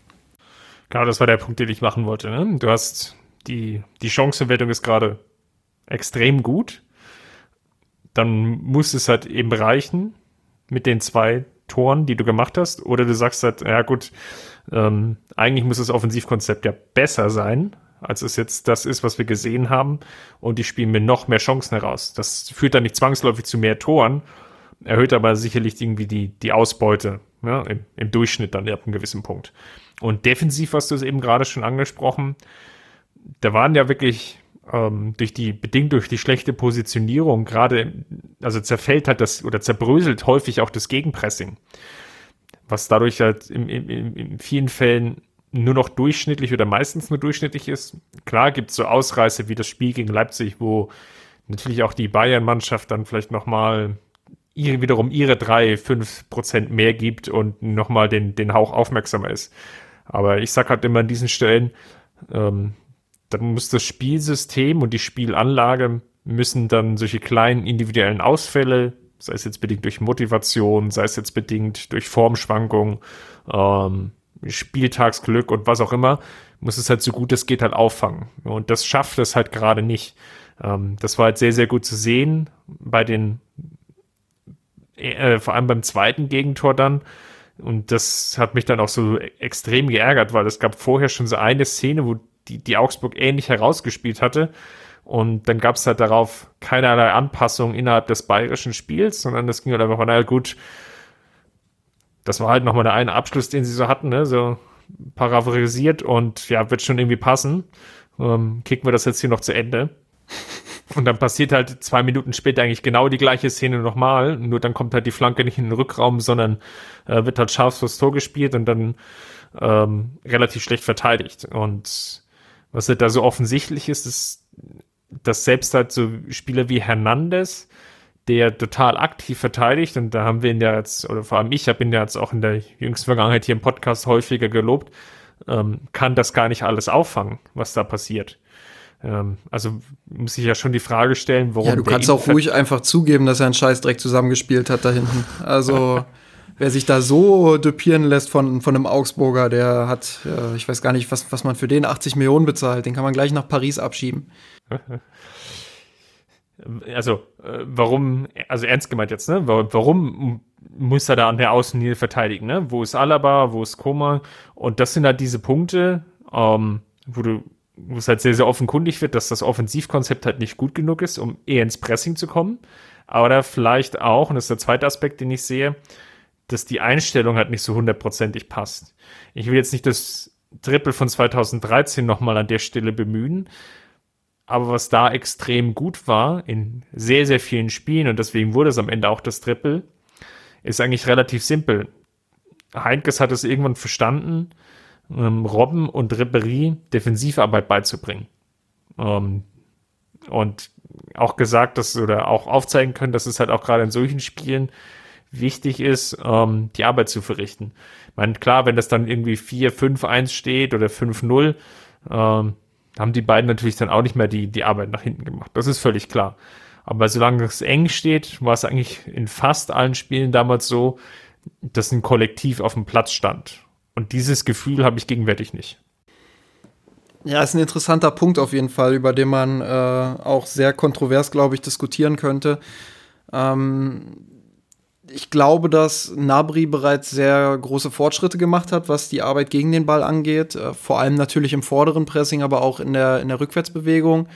Genau, das war der Punkt, den ich machen wollte. Ne? Du hast die, die Chancenverwertung ist gerade extrem gut. Dann muss es halt eben reichen mit den zwei Toren, die du gemacht hast. Oder du sagst halt, ja gut, ähm, eigentlich muss das Offensivkonzept ja besser sein, als es jetzt das ist, was wir gesehen haben. Und die spielen mir noch mehr Chancen heraus. Das führt dann nicht zwangsläufig zu mehr Toren, erhöht aber sicherlich irgendwie die, die Ausbeute ja, im, im Durchschnitt dann ab einem gewissen Punkt. Und defensiv hast du es eben gerade schon angesprochen. Da waren ja wirklich ähm, durch die, bedingt durch die schlechte Positionierung, gerade, also zerfällt halt das oder zerbröselt häufig auch das Gegenpressing was dadurch halt in, in, in vielen Fällen nur noch durchschnittlich oder meistens nur durchschnittlich ist. Klar gibt es so Ausreißer wie das Spiel gegen Leipzig, wo natürlich auch die Bayern-Mannschaft dann vielleicht nochmal ihre, wiederum ihre drei, fünf Prozent mehr gibt und nochmal den, den Hauch aufmerksamer ist. Aber ich sag halt immer an diesen Stellen, ähm, dann muss das Spielsystem und die Spielanlage müssen dann solche kleinen individuellen Ausfälle sei es jetzt bedingt durch Motivation, sei es jetzt bedingt durch Formschwankungen, ähm, Spieltagsglück und was auch immer, muss es halt so gut es geht halt auffangen. Und das schafft es halt gerade nicht. Ähm, das war halt sehr, sehr gut zu sehen bei den, äh, vor allem beim zweiten Gegentor dann. Und das hat mich dann auch so extrem geärgert, weil es gab vorher schon so eine Szene, wo die, die Augsburg ähnlich herausgespielt hatte. Und dann gab es halt darauf keinerlei Anpassung innerhalb des bayerischen Spiels, sondern das ging halt einfach, naja, gut, das war halt nochmal der eine Abschluss, den sie so hatten, ne? so paraphorisiert und ja, wird schon irgendwie passen. Ähm, kicken wir das jetzt hier noch zu Ende. Und dann passiert halt zwei Minuten später eigentlich genau die gleiche Szene nochmal. Nur dann kommt halt die Flanke nicht in den Rückraum, sondern äh, wird halt scharf fürs Tor gespielt und dann ähm, relativ schlecht verteidigt. Und was halt da so offensichtlich ist, ist, dass selbst halt so Spieler wie Hernandez, der total aktiv verteidigt, und da haben wir ihn ja jetzt, oder vor allem ich habe ihn ja jetzt auch in der jüngsten Vergangenheit hier im Podcast häufiger gelobt, ähm, kann das gar nicht alles auffangen, was da passiert. Ähm, also muss ich ja schon die Frage stellen, warum. Ja, du kannst auch ruhig einfach zugeben, dass er einen Scheißdreck zusammengespielt hat da hinten. Also. wer sich da so dupieren lässt von, von einem Augsburger, der hat, äh, ich weiß gar nicht, was, was man für den 80 Millionen bezahlt, den kann man gleich nach Paris abschieben. Also, äh, warum, also ernst gemeint jetzt, ne? Warum muss er da an der Außenlinie verteidigen, ne? Wo ist Alaba, wo ist Koma? Und das sind halt diese Punkte, ähm, wo du wo es halt sehr, sehr offenkundig wird, dass das Offensivkonzept halt nicht gut genug ist, um eher ins Pressing zu kommen. Aber vielleicht auch, und das ist der zweite Aspekt, den ich sehe, dass die Einstellung halt nicht so hundertprozentig passt. Ich will jetzt nicht das Triple von 2013 nochmal an der Stelle bemühen, aber was da extrem gut war in sehr, sehr vielen Spielen und deswegen wurde es am Ende auch das Triple, ist eigentlich relativ simpel. Heinkes hat es irgendwann verstanden, ähm, Robben und Ribéry Defensivarbeit beizubringen. Ähm, und auch gesagt, dass oder auch aufzeigen können, dass es halt auch gerade in solchen Spielen wichtig ist, ähm, die Arbeit zu verrichten. Ich meine, klar, wenn das dann irgendwie 4-5-1 steht oder 5-0, ähm, haben die beiden natürlich dann auch nicht mehr die, die Arbeit nach hinten gemacht. Das ist völlig klar. Aber solange es eng steht, war es eigentlich in fast allen Spielen damals so, dass ein Kollektiv auf dem Platz stand. Und dieses Gefühl habe ich gegenwärtig nicht. Ja, ist ein interessanter Punkt auf jeden Fall, über den man äh, auch sehr kontrovers, glaube ich, diskutieren könnte. Ähm, ich glaube, dass Nabri bereits sehr große Fortschritte gemacht hat, was die Arbeit gegen den Ball angeht. Äh, vor allem natürlich im vorderen Pressing, aber auch in der, in der Rückwärtsbewegung.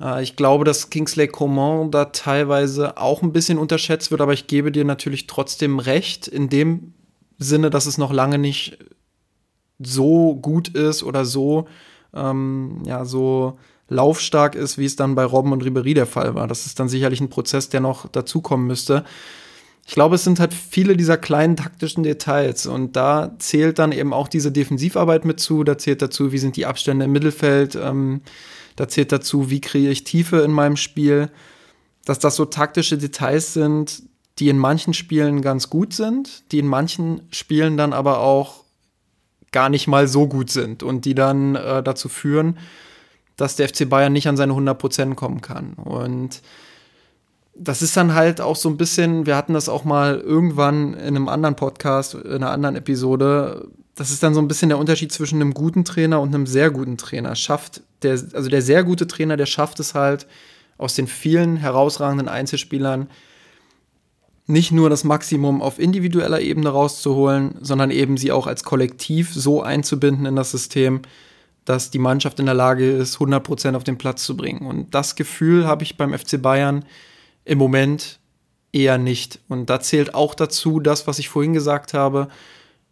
Äh, ich glaube, dass Kingsley Coman da teilweise auch ein bisschen unterschätzt wird, aber ich gebe dir natürlich trotzdem recht in dem Sinne, dass es noch lange nicht so gut ist oder so, ähm, ja, so laufstark ist, wie es dann bei Robben und Ribery der Fall war. Das ist dann sicherlich ein Prozess, der noch dazukommen müsste. Ich glaube, es sind halt viele dieser kleinen taktischen Details und da zählt dann eben auch diese Defensivarbeit mit zu, da zählt dazu, wie sind die Abstände im Mittelfeld, ähm, da zählt dazu, wie kriege ich Tiefe in meinem Spiel, dass das so taktische Details sind, die in manchen Spielen ganz gut sind, die in manchen Spielen dann aber auch gar nicht mal so gut sind und die dann äh, dazu führen, dass der FC Bayern nicht an seine 100% kommen kann. Und das ist dann halt auch so ein bisschen, wir hatten das auch mal irgendwann in einem anderen Podcast, in einer anderen Episode, das ist dann so ein bisschen der Unterschied zwischen einem guten Trainer und einem sehr guten Trainer. Schafft der, also der sehr gute Trainer, der schafft es halt, aus den vielen herausragenden Einzelspielern nicht nur das Maximum auf individueller Ebene rauszuholen, sondern eben sie auch als Kollektiv so einzubinden in das System, dass die Mannschaft in der Lage ist, 100% auf den Platz zu bringen. Und das Gefühl habe ich beim FC Bayern im Moment eher nicht. Und da zählt auch dazu das, was ich vorhin gesagt habe.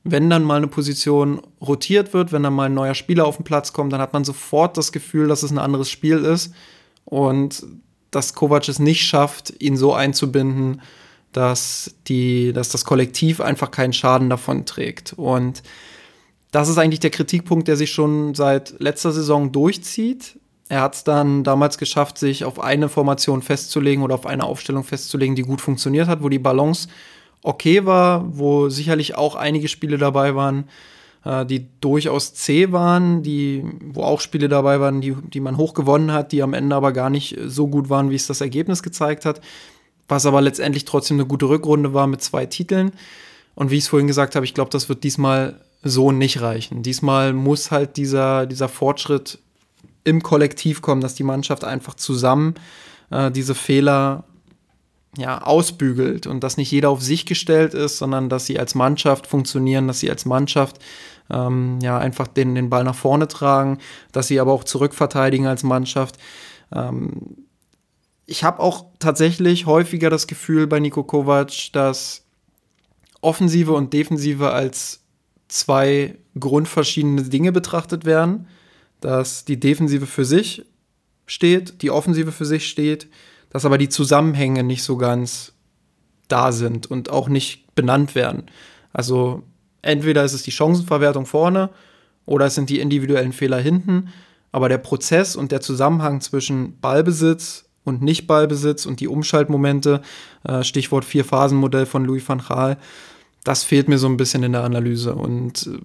Wenn dann mal eine Position rotiert wird, wenn dann mal ein neuer Spieler auf den Platz kommt, dann hat man sofort das Gefühl, dass es ein anderes Spiel ist und dass Kovac es nicht schafft, ihn so einzubinden, dass, die, dass das Kollektiv einfach keinen Schaden davon trägt. Und das ist eigentlich der Kritikpunkt, der sich schon seit letzter Saison durchzieht. Er hat es dann damals geschafft, sich auf eine Formation festzulegen oder auf eine Aufstellung festzulegen, die gut funktioniert hat, wo die Balance okay war, wo sicherlich auch einige Spiele dabei waren, äh, die durchaus zäh waren, die, wo auch Spiele dabei waren, die, die man hoch gewonnen hat, die am Ende aber gar nicht so gut waren, wie es das Ergebnis gezeigt hat was aber letztendlich trotzdem eine gute Rückrunde war mit zwei Titeln. Und wie ich es vorhin gesagt habe, ich glaube, das wird diesmal so nicht reichen. Diesmal muss halt dieser, dieser Fortschritt im Kollektiv kommen, dass die Mannschaft einfach zusammen äh, diese Fehler ja, ausbügelt und dass nicht jeder auf sich gestellt ist, sondern dass sie als Mannschaft funktionieren, dass sie als Mannschaft ähm, ja einfach den, den Ball nach vorne tragen, dass sie aber auch zurückverteidigen als Mannschaft. Ähm, ich habe auch tatsächlich häufiger das Gefühl bei Niko Kovac, dass Offensive und Defensive als zwei grundverschiedene Dinge betrachtet werden, dass die Defensive für sich steht, die Offensive für sich steht, dass aber die Zusammenhänge nicht so ganz da sind und auch nicht benannt werden. Also entweder ist es die Chancenverwertung vorne oder es sind die individuellen Fehler hinten, aber der Prozess und der Zusammenhang zwischen Ballbesitz und Nicht-Ballbesitz und die Umschaltmomente, äh, Stichwort Vier-Phasen-Modell von Louis van Gaal, das fehlt mir so ein bisschen in der Analyse. Und äh,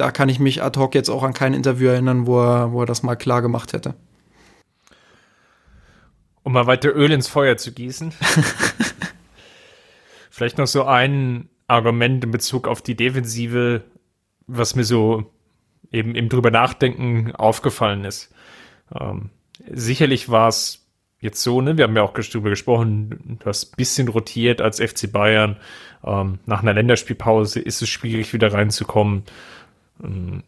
da kann ich mich ad hoc jetzt auch an kein Interview erinnern, wo er, wo er das mal klar gemacht hätte. Um mal weiter Öl ins Feuer zu gießen. Vielleicht noch so ein Argument in Bezug auf die Defensive, was mir so eben im drüber nachdenken aufgefallen ist. Ähm, sicherlich war es jetzt so, ne, wir haben ja auch darüber gesprochen, du hast ein bisschen rotiert als FC Bayern. Ähm, nach einer Länderspielpause ist es schwierig, wieder reinzukommen. Ähm,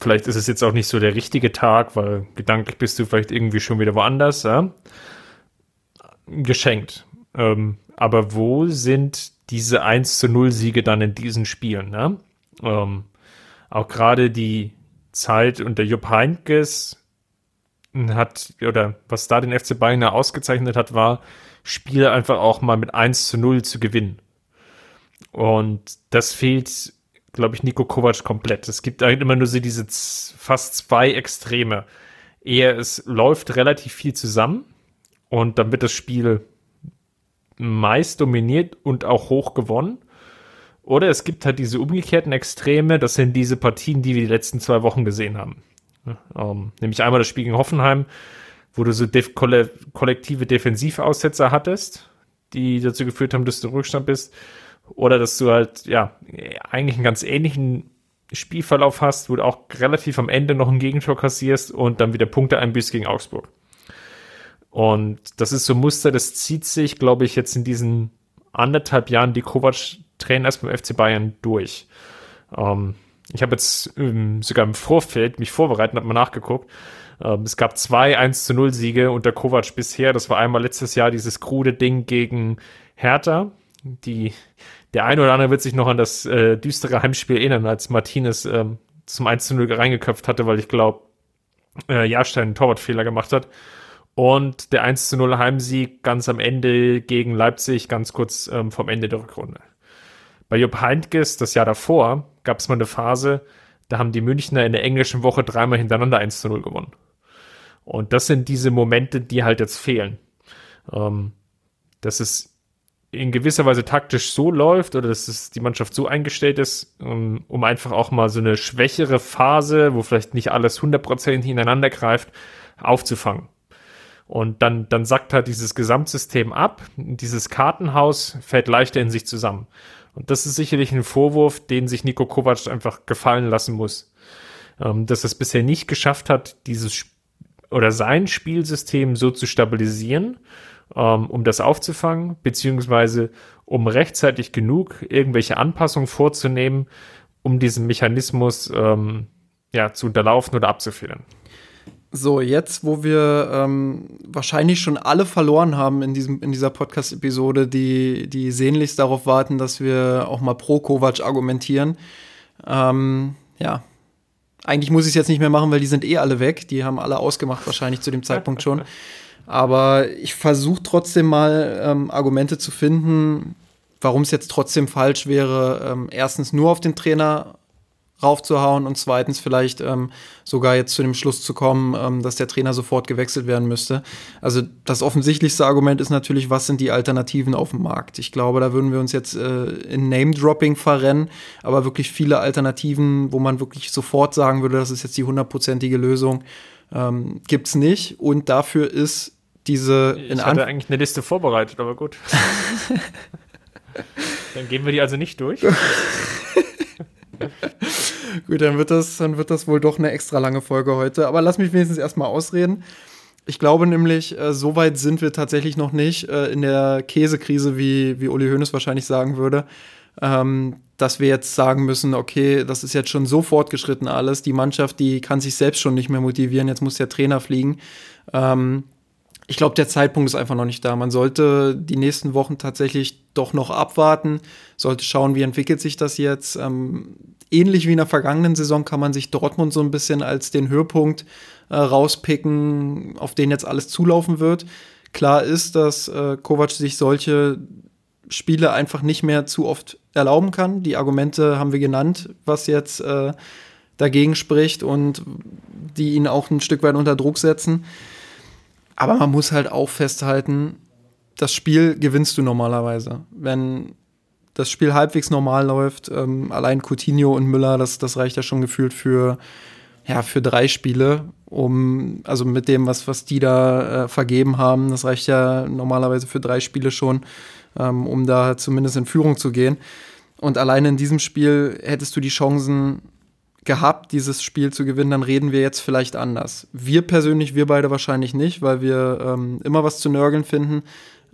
vielleicht ist es jetzt auch nicht so der richtige Tag, weil gedanklich bist du vielleicht irgendwie schon wieder woanders. Ja? Geschenkt. Ähm, aber wo sind diese 1 zu 0 Siege dann in diesen Spielen? Ne? Ähm, auch gerade die Zeit unter Jupp Heynckes hat, oder was da den FC Bayern ausgezeichnet hat, war, Spiele einfach auch mal mit 1 zu 0 zu gewinnen. Und das fehlt, glaube ich, Nico Kovac komplett. Es gibt eigentlich immer nur so diese fast zwei Extreme. Eher es läuft relativ viel zusammen und dann wird das Spiel meist dominiert und auch hoch gewonnen. Oder es gibt halt diese umgekehrten Extreme, das sind diese Partien, die wir die letzten zwei Wochen gesehen haben. Ähm, nämlich einmal das Spiel gegen Hoffenheim, wo du so def kolle kollektive Defensivaussetzer hattest, die dazu geführt haben, dass du Rückstand bist. Oder dass du halt, ja, eigentlich einen ganz ähnlichen Spielverlauf hast, wo du auch relativ am Ende noch ein Gegentor kassierst und dann wieder Punkte einbüßt gegen Augsburg. Und das ist so ein Muster, das zieht sich, glaube ich, jetzt in diesen anderthalb Jahren, die Kovac trainen erst beim FC Bayern durch. Ähm, ich habe jetzt ähm, sogar im Vorfeld mich vorbereitet und habe mal nachgeguckt. Ähm, es gab zwei 1 zu 0 Siege unter Kovac bisher. Das war einmal letztes Jahr dieses krude Ding gegen Hertha. Die, der eine oder andere wird sich noch an das äh, düstere Heimspiel erinnern, als Martinez ähm, zum 1 zu 0 reingeköpft hatte, weil ich glaube, äh, Jahrstein einen Torwartfehler gemacht hat. Und der 1 zu 0 Heimsieg ganz am Ende gegen Leipzig, ganz kurz ähm, vom Ende der Rückrunde. Bei Jupp Heynckes, das Jahr davor, gab es mal eine Phase, da haben die Münchner in der englischen Woche dreimal hintereinander 1 zu 0 gewonnen. Und das sind diese Momente, die halt jetzt fehlen. Ähm, dass es in gewisser Weise taktisch so läuft oder dass es die Mannschaft so eingestellt ist, um, ähm, um einfach auch mal so eine schwächere Phase, wo vielleicht nicht alles 100% ineinander greift, aufzufangen. Und dann, dann sackt halt dieses Gesamtsystem ab. Dieses Kartenhaus fällt leichter in sich zusammen. Und das ist sicherlich ein Vorwurf, den sich Nico Kovac einfach gefallen lassen muss. Ähm, dass es bisher nicht geschafft hat, dieses oder sein Spielsystem so zu stabilisieren, um das aufzufangen, beziehungsweise um rechtzeitig genug irgendwelche Anpassungen vorzunehmen, um diesen Mechanismus ähm, ja, zu unterlaufen oder abzufedern. So, jetzt, wo wir ähm, wahrscheinlich schon alle verloren haben in, diesem, in dieser Podcast-Episode, die, die sehnlichst darauf warten, dass wir auch mal pro Kovac argumentieren. Ähm, ja, eigentlich muss ich es jetzt nicht mehr machen, weil die sind eh alle weg. Die haben alle ausgemacht, wahrscheinlich zu dem Zeitpunkt schon. Aber ich versuche trotzdem mal ähm, Argumente zu finden, warum es jetzt trotzdem falsch wäre, ähm, erstens nur auf den Trainer raufzuhauen und zweitens vielleicht ähm, sogar jetzt zu dem Schluss zu kommen, ähm, dass der Trainer sofort gewechselt werden müsste. Also das offensichtlichste Argument ist natürlich, was sind die Alternativen auf dem Markt? Ich glaube, da würden wir uns jetzt äh, in Name-Dropping verrennen, aber wirklich viele Alternativen, wo man wirklich sofort sagen würde, das ist jetzt die hundertprozentige Lösung, ähm, es nicht. Und dafür ist diese ich hatte eigentlich eine Liste vorbereitet, aber gut. Dann gehen wir die also nicht durch. Gut, dann wird, das, dann wird das wohl doch eine extra lange Folge heute. Aber lass mich wenigstens erstmal ausreden. Ich glaube nämlich, äh, so weit sind wir tatsächlich noch nicht äh, in der Käsekrise, wie, wie Uli Hoeneß wahrscheinlich sagen würde, ähm, dass wir jetzt sagen müssen, okay, das ist jetzt schon so fortgeschritten alles. Die Mannschaft, die kann sich selbst schon nicht mehr motivieren. Jetzt muss der Trainer fliegen. Ähm, ich glaube, der Zeitpunkt ist einfach noch nicht da. Man sollte die nächsten Wochen tatsächlich doch noch abwarten, sollte schauen, wie entwickelt sich das jetzt. Ähm, ähnlich wie in der vergangenen Saison kann man sich Dortmund so ein bisschen als den Höhepunkt äh, rauspicken, auf den jetzt alles zulaufen wird. Klar ist, dass äh, Kovac sich solche Spiele einfach nicht mehr zu oft erlauben kann. Die Argumente haben wir genannt, was jetzt äh, dagegen spricht und die ihn auch ein Stück weit unter Druck setzen. Aber man muss halt auch festhalten, das Spiel gewinnst du normalerweise. Wenn das Spiel halbwegs normal läuft, ähm, allein Coutinho und Müller, das, das reicht ja schon gefühlt für, ja, für drei Spiele, um, also mit dem, was, was die da äh, vergeben haben, das reicht ja normalerweise für drei Spiele schon, ähm, um da zumindest in Führung zu gehen. Und allein in diesem Spiel hättest du die Chancen gehabt, dieses Spiel zu gewinnen, dann reden wir jetzt vielleicht anders. Wir persönlich, wir beide wahrscheinlich nicht, weil wir ähm, immer was zu nörgeln finden.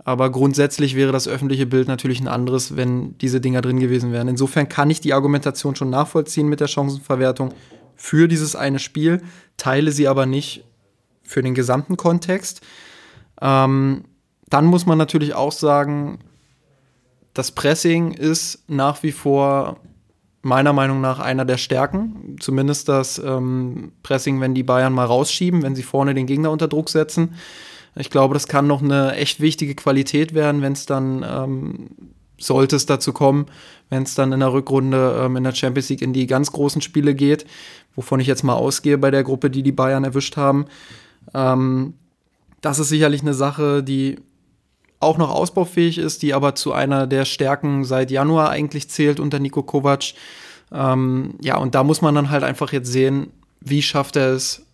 Aber grundsätzlich wäre das öffentliche Bild natürlich ein anderes, wenn diese Dinger drin gewesen wären. Insofern kann ich die Argumentation schon nachvollziehen mit der Chancenverwertung für dieses eine Spiel, teile sie aber nicht für den gesamten Kontext. Ähm, dann muss man natürlich auch sagen, das Pressing ist nach wie vor meiner Meinung nach einer der Stärken. Zumindest das ähm, Pressing, wenn die Bayern mal rausschieben, wenn sie vorne den Gegner unter Druck setzen. Ich glaube, das kann noch eine echt wichtige Qualität werden, wenn es dann, ähm, sollte es dazu kommen, wenn es dann in der Rückrunde ähm, in der Champions League in die ganz großen Spiele geht, wovon ich jetzt mal ausgehe bei der Gruppe, die die Bayern erwischt haben. Ähm, das ist sicherlich eine Sache, die auch noch ausbaufähig ist, die aber zu einer der Stärken seit Januar eigentlich zählt unter Nico Kovac. Ähm, ja, und da muss man dann halt einfach jetzt sehen, wie schafft er es,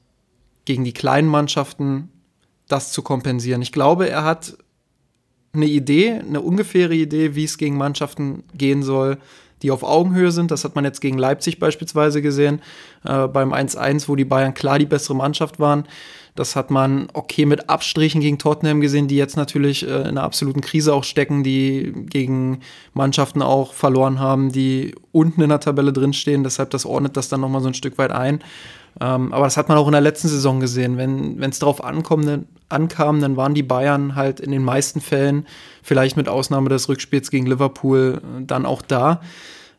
gegen die kleinen Mannschaften das zu kompensieren. Ich glaube, er hat eine Idee, eine ungefähre Idee, wie es gegen Mannschaften gehen soll, die auf Augenhöhe sind. Das hat man jetzt gegen Leipzig beispielsweise gesehen, äh, beim 1-1, wo die Bayern klar die bessere Mannschaft waren. Das hat man okay mit Abstrichen gegen Tottenham gesehen, die jetzt natürlich äh, in einer absoluten Krise auch stecken, die gegen Mannschaften auch verloren haben, die unten in der Tabelle drinstehen. Deshalb das ordnet das dann nochmal so ein Stück weit ein. Ähm, aber das hat man auch in der letzten Saison gesehen. Wenn es darauf ankam, ankam, dann waren die Bayern halt in den meisten Fällen, vielleicht mit Ausnahme des Rückspiels gegen Liverpool, dann auch da.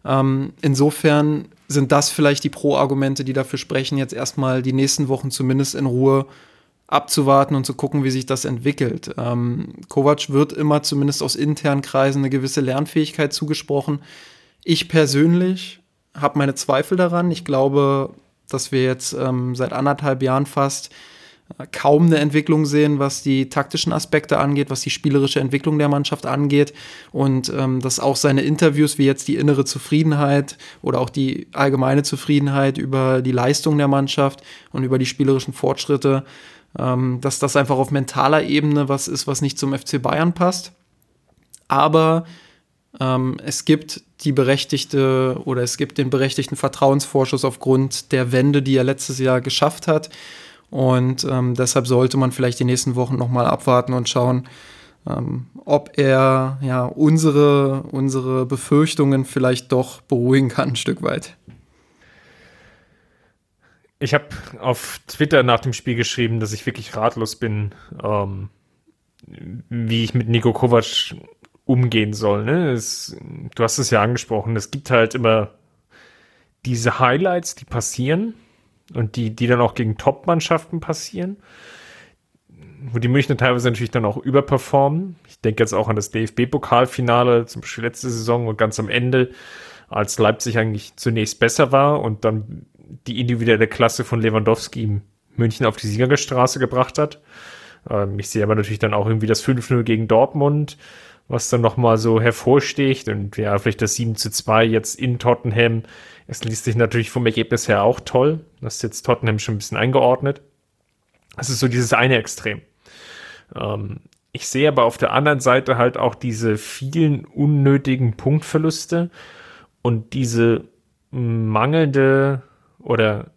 Ähm, insofern sind das vielleicht die Pro-Argumente, die dafür sprechen, jetzt erstmal die nächsten Wochen zumindest in Ruhe abzuwarten und zu gucken, wie sich das entwickelt. Ähm, Kovac wird immer zumindest aus internen Kreisen eine gewisse Lernfähigkeit zugesprochen. Ich persönlich habe meine Zweifel daran. Ich glaube, dass wir jetzt ähm, seit anderthalb Jahren fast kaum eine Entwicklung sehen, was die taktischen Aspekte angeht, was die spielerische Entwicklung der Mannschaft angeht und ähm, dass auch seine Interviews wie jetzt die innere Zufriedenheit oder auch die allgemeine Zufriedenheit über die Leistung der Mannschaft und über die spielerischen Fortschritte, ähm, dass das einfach auf mentaler Ebene was ist, was nicht zum FC Bayern passt. Aber ähm, es gibt die berechtigte oder es gibt den berechtigten Vertrauensvorschuss aufgrund der Wende, die er letztes Jahr geschafft hat. Und ähm, deshalb sollte man vielleicht die nächsten Wochen nochmal abwarten und schauen, ähm, ob er ja unsere, unsere Befürchtungen vielleicht doch beruhigen kann, ein Stück weit. Ich habe auf Twitter nach dem Spiel geschrieben, dass ich wirklich ratlos bin, ähm, wie ich mit Nico Kovac umgehen soll. Ne? Es, du hast es ja angesprochen, es gibt halt immer diese Highlights, die passieren und die, die dann auch gegen Top-Mannschaften passieren, wo die Münchner teilweise natürlich dann auch überperformen. Ich denke jetzt auch an das DFB-Pokalfinale, zum Beispiel letzte Saison und ganz am Ende, als Leipzig eigentlich zunächst besser war und dann die individuelle Klasse von Lewandowski München auf die Siegerstraße gebracht hat. Ähm, ich sehe aber natürlich dann auch irgendwie das 5-0 gegen Dortmund, was dann nochmal so hervorsticht und ja, vielleicht das 7 zu 2 jetzt in Tottenham es liest sich natürlich vom Ergebnis her auch toll. Das ist jetzt Tottenham schon ein bisschen eingeordnet. Das ist so dieses eine Extrem. Ähm, ich sehe aber auf der anderen Seite halt auch diese vielen unnötigen Punktverluste und diese mangelnde oder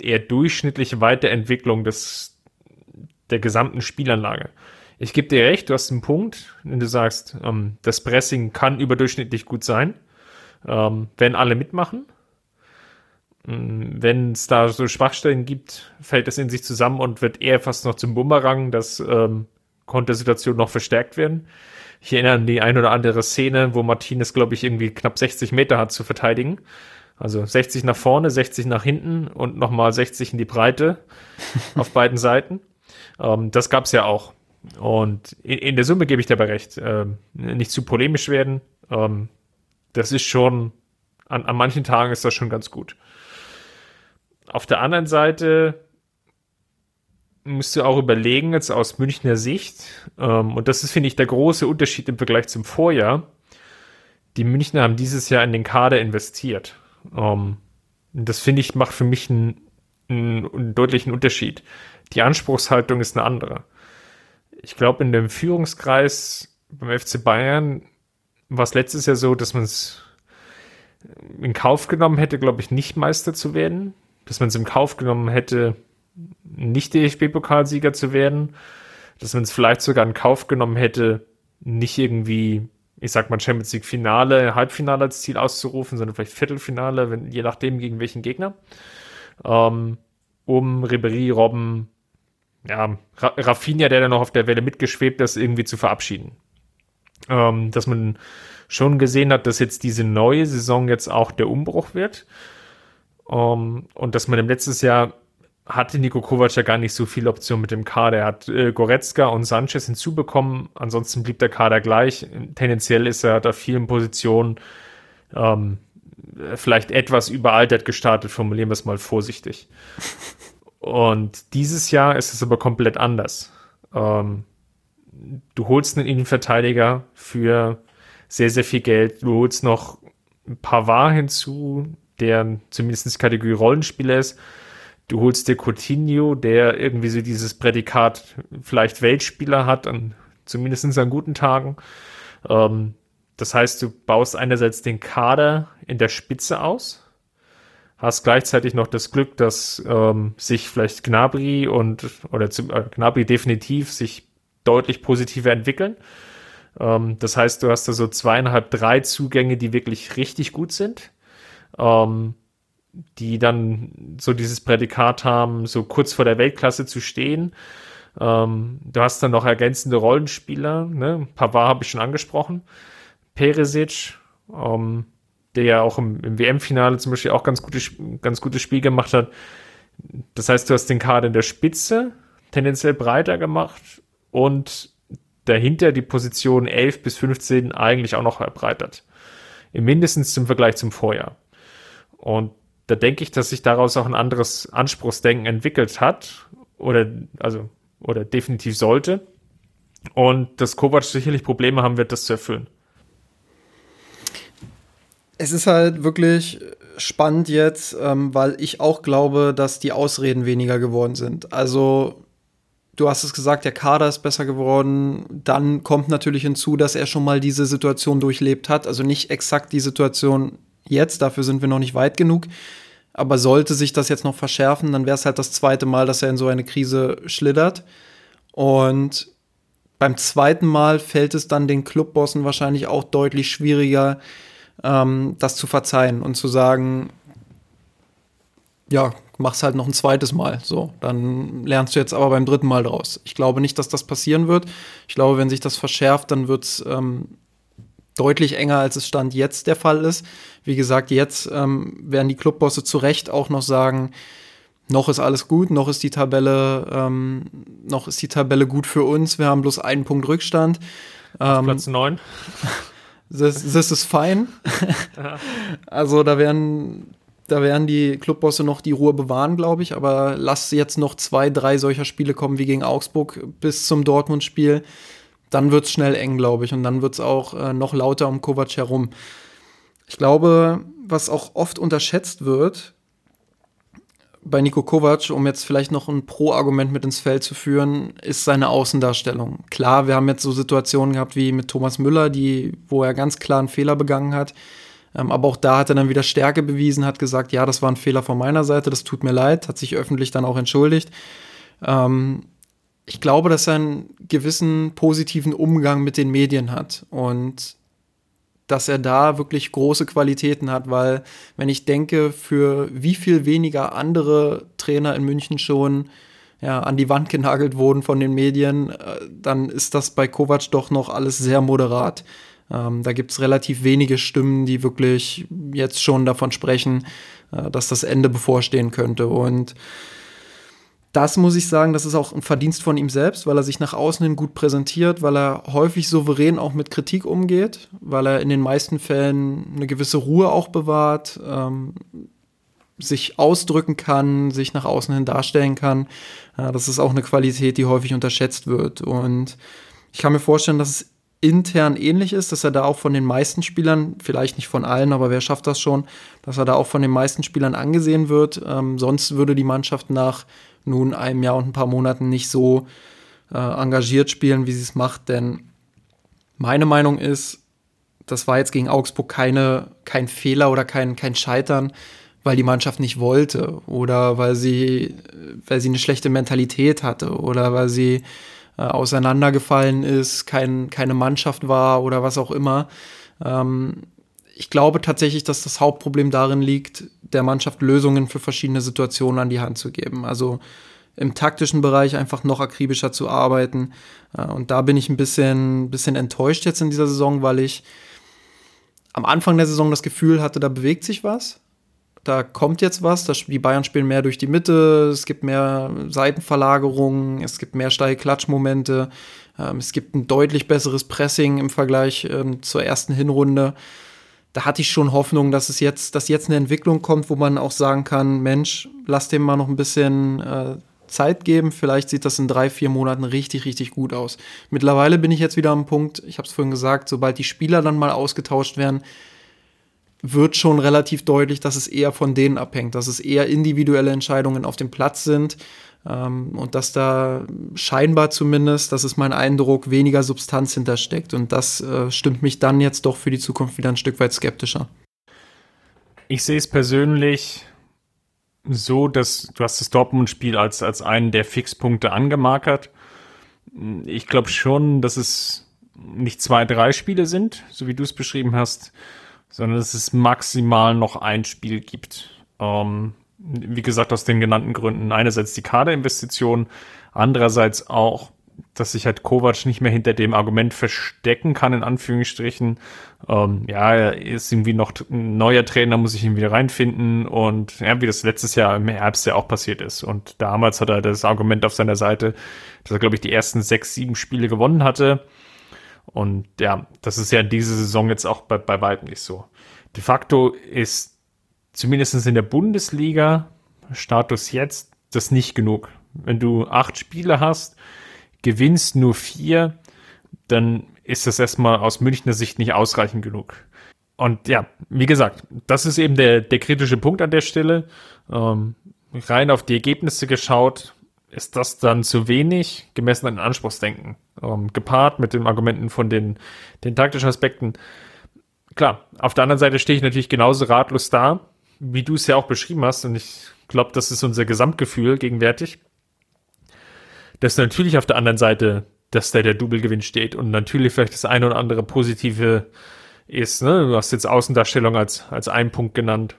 eher durchschnittliche Weiterentwicklung des, der gesamten Spielanlage. Ich gebe dir recht, du hast einen Punkt, wenn du sagst, ähm, das Pressing kann überdurchschnittlich gut sein, ähm, wenn alle mitmachen. Ähm, wenn es da so Schwachstellen gibt, fällt das in sich zusammen und wird eher fast noch zum Bumerang, dass ähm, Kontersituationen noch verstärkt werden. Ich erinnere an die ein oder andere Szene, wo Martinez, glaube ich, irgendwie knapp 60 Meter hat zu verteidigen. Also 60 nach vorne, 60 nach hinten und nochmal 60 in die Breite auf beiden Seiten. Ähm, das gab es ja auch. Und in, in, der Summe gebe ich dabei recht. Ähm, nicht zu polemisch werden. Ähm, das ist schon, an, an manchen Tagen ist das schon ganz gut. Auf der anderen Seite musst du auch überlegen, jetzt aus Münchner Sicht, ähm, und das ist, finde ich, der große Unterschied im Vergleich zum Vorjahr. Die Münchner haben dieses Jahr in den Kader investiert. Ähm, das finde ich, macht für mich einen, einen, einen deutlichen Unterschied. Die Anspruchshaltung ist eine andere. Ich glaube, in dem Führungskreis beim FC Bayern war es letztes Jahr so, dass man es in Kauf genommen hätte, glaube ich, nicht Meister zu werden. Dass man es im Kauf genommen hätte, nicht DFB-Pokalsieger zu werden. Dass man es vielleicht sogar in Kauf genommen hätte, nicht irgendwie ich sag mal, Champions League Finale, Halbfinale als Ziel auszurufen, sondern vielleicht Viertelfinale, wenn, je nachdem gegen welchen Gegner. Ähm, um Ribery, Robben, ja, Rafinha, der dann noch auf der Welle mitgeschwebt ist, irgendwie zu verabschieden. Ähm, dass man schon gesehen hat, dass jetzt diese neue Saison jetzt auch der Umbruch wird. Ähm, und dass man im letztes Jahr hatte Nico Kovac ja gar nicht so viel Option mit dem Kader. Er hat äh, Goretzka und Sanchez hinzubekommen, ansonsten blieb der Kader gleich. Tendenziell ist er da vielen Positionen ähm, vielleicht etwas überaltert gestartet, formulieren wir es mal vorsichtig. Und dieses Jahr ist es aber komplett anders. Ähm, du holst einen Innenverteidiger für sehr, sehr viel Geld. Du holst noch Pavard hinzu, der zumindest Kategorie Rollenspieler ist Du holst dir Coutinho, der irgendwie so dieses Prädikat vielleicht Weltspieler hat, an, zumindest an guten Tagen. Ähm, das heißt, du baust einerseits den Kader in der Spitze aus, hast gleichzeitig noch das Glück, dass ähm, sich vielleicht Gnabry und oder zu, äh, Gnabry definitiv sich deutlich positiver entwickeln. Ähm, das heißt, du hast da so zweieinhalb, drei Zugänge, die wirklich richtig gut sind. Ähm, die dann so dieses Prädikat haben, so kurz vor der Weltklasse zu stehen. Ähm, du hast dann noch ergänzende Rollenspieler, ne? Pavard habe ich schon angesprochen. Peresic, ähm, der ja auch im, im WM-Finale zum Beispiel auch ganz gutes, ganz gutes Spiel gemacht hat. Das heißt, du hast den Kader in der Spitze tendenziell breiter gemacht und dahinter die Position 11 bis 15 eigentlich auch noch erweitert. Mindestens zum Vergleich zum Vorjahr. Und da denke ich, dass sich daraus auch ein anderes Anspruchsdenken entwickelt hat oder also oder definitiv sollte und dass Kovac sicherlich Probleme haben wird, das zu erfüllen. Es ist halt wirklich spannend jetzt, ähm, weil ich auch glaube, dass die Ausreden weniger geworden sind. Also du hast es gesagt, der Kader ist besser geworden. Dann kommt natürlich hinzu, dass er schon mal diese Situation durchlebt hat. Also nicht exakt die Situation jetzt, dafür sind wir noch nicht weit genug. Aber sollte sich das jetzt noch verschärfen, dann wäre es halt das zweite Mal, dass er in so eine Krise schlittert. Und beim zweiten Mal fällt es dann den Clubbossen wahrscheinlich auch deutlich schwieriger, ähm, das zu verzeihen und zu sagen, ja, mach's halt noch ein zweites Mal. So, dann lernst du jetzt aber beim dritten Mal draus. Ich glaube nicht, dass das passieren wird. Ich glaube, wenn sich das verschärft, dann wird's ähm, deutlich enger, als es Stand jetzt der Fall ist. Wie gesagt, jetzt ähm, werden die Clubbosse zu Recht auch noch sagen, noch ist alles gut, noch ist die Tabelle, ähm, noch ist die Tabelle gut für uns. Wir haben bloß einen Punkt Rückstand. Ähm, Platz 9. Das, das ist fein. also da werden, da werden die Clubbosse noch die Ruhe bewahren, glaube ich. Aber lass jetzt noch zwei, drei solcher Spiele kommen wie gegen Augsburg bis zum Dortmund-Spiel dann wird es schnell eng, glaube ich. Und dann wird es auch äh, noch lauter um Kovac herum. Ich glaube, was auch oft unterschätzt wird bei Nico Kovac, um jetzt vielleicht noch ein Pro-Argument mit ins Feld zu führen, ist seine Außendarstellung. Klar, wir haben jetzt so Situationen gehabt wie mit Thomas Müller, die, wo er ganz klar einen Fehler begangen hat. Ähm, aber auch da hat er dann wieder Stärke bewiesen, hat gesagt, ja, das war ein Fehler von meiner Seite, das tut mir leid, hat sich öffentlich dann auch entschuldigt. Ähm, ich glaube, dass er einen gewissen positiven Umgang mit den Medien hat und dass er da wirklich große Qualitäten hat, weil wenn ich denke, für wie viel weniger andere Trainer in München schon ja, an die Wand genagelt wurden von den Medien, äh, dann ist das bei Kovac doch noch alles sehr moderat. Ähm, da gibt es relativ wenige Stimmen, die wirklich jetzt schon davon sprechen, äh, dass das Ende bevorstehen könnte. Und das muss ich sagen, das ist auch ein Verdienst von ihm selbst, weil er sich nach außen hin gut präsentiert, weil er häufig souverän auch mit Kritik umgeht, weil er in den meisten Fällen eine gewisse Ruhe auch bewahrt, ähm, sich ausdrücken kann, sich nach außen hin darstellen kann. Äh, das ist auch eine Qualität, die häufig unterschätzt wird. Und ich kann mir vorstellen, dass es intern ähnlich ist, dass er da auch von den meisten Spielern, vielleicht nicht von allen, aber wer schafft das schon, dass er da auch von den meisten Spielern angesehen wird. Ähm, sonst würde die Mannschaft nach nun einem Jahr und ein paar Monaten nicht so äh, engagiert spielen, wie sie es macht. Denn meine Meinung ist, das war jetzt gegen Augsburg keine, kein Fehler oder kein, kein Scheitern, weil die Mannschaft nicht wollte oder weil sie, weil sie eine schlechte Mentalität hatte oder weil sie äh, auseinandergefallen ist, kein, keine Mannschaft war oder was auch immer. Ähm, ich glaube tatsächlich, dass das Hauptproblem darin liegt, der Mannschaft Lösungen für verschiedene Situationen an die Hand zu geben. Also im taktischen Bereich einfach noch akribischer zu arbeiten. Äh, und da bin ich ein bisschen, bisschen enttäuscht jetzt in dieser Saison, weil ich am Anfang der Saison das Gefühl hatte, da bewegt sich was da kommt jetzt was. die Bayern spielen mehr durch die Mitte, es gibt mehr Seitenverlagerungen, es gibt mehr steile Klatschmomente, ähm, es gibt ein deutlich besseres Pressing im Vergleich ähm, zur ersten Hinrunde. Da hatte ich schon Hoffnung, dass es jetzt, dass jetzt eine Entwicklung kommt, wo man auch sagen kann, Mensch, lass dem mal noch ein bisschen äh, Zeit geben. Vielleicht sieht das in drei, vier Monaten richtig, richtig gut aus. Mittlerweile bin ich jetzt wieder am Punkt, ich habe es vorhin gesagt, sobald die Spieler dann mal ausgetauscht werden, wird schon relativ deutlich, dass es eher von denen abhängt, dass es eher individuelle Entscheidungen auf dem Platz sind und dass da scheinbar zumindest, das ist mein Eindruck, weniger Substanz hintersteckt. Und das äh, stimmt mich dann jetzt doch für die Zukunft wieder ein Stück weit skeptischer. Ich sehe es persönlich so, dass du hast das Dortmund-Spiel als, als einen der Fixpunkte angemarkert. Ich glaube schon, dass es nicht zwei, drei Spiele sind, so wie du es beschrieben hast, sondern dass es maximal noch ein Spiel gibt. Ähm, wie gesagt, aus den genannten Gründen. Einerseits die Kaderinvestition, andererseits auch, dass sich halt Kovac nicht mehr hinter dem Argument verstecken kann, in Anführungsstrichen. Ähm, ja, er ist irgendwie noch ein neuer Trainer, muss ich ihn wieder reinfinden und ja, wie das letztes Jahr im Herbst ja auch passiert ist. Und damals hat er das Argument auf seiner Seite, dass er, glaube ich, die ersten sechs, sieben Spiele gewonnen hatte und ja, das ist ja diese Saison jetzt auch bei, bei weitem nicht so. De facto ist zumindest in der Bundesliga Status jetzt das nicht genug. Wenn du acht Spiele hast, gewinnst nur vier, dann ist das erstmal aus Münchner Sicht nicht ausreichend genug. Und ja, wie gesagt, das ist eben der, der kritische Punkt an der Stelle. Ähm, rein auf die Ergebnisse geschaut, ist das dann zu wenig, gemessen an Anspruchsdenken, ähm, gepaart mit den Argumenten von den, den taktischen Aspekten. Klar, auf der anderen Seite stehe ich natürlich genauso ratlos da, wie du es ja auch beschrieben hast, und ich glaube, das ist unser Gesamtgefühl gegenwärtig, dass natürlich auf der anderen Seite, dass da der Double-Gewinn steht und natürlich vielleicht das eine oder andere Positive ist. Ne? Du hast jetzt Außendarstellung als, als einen Punkt genannt.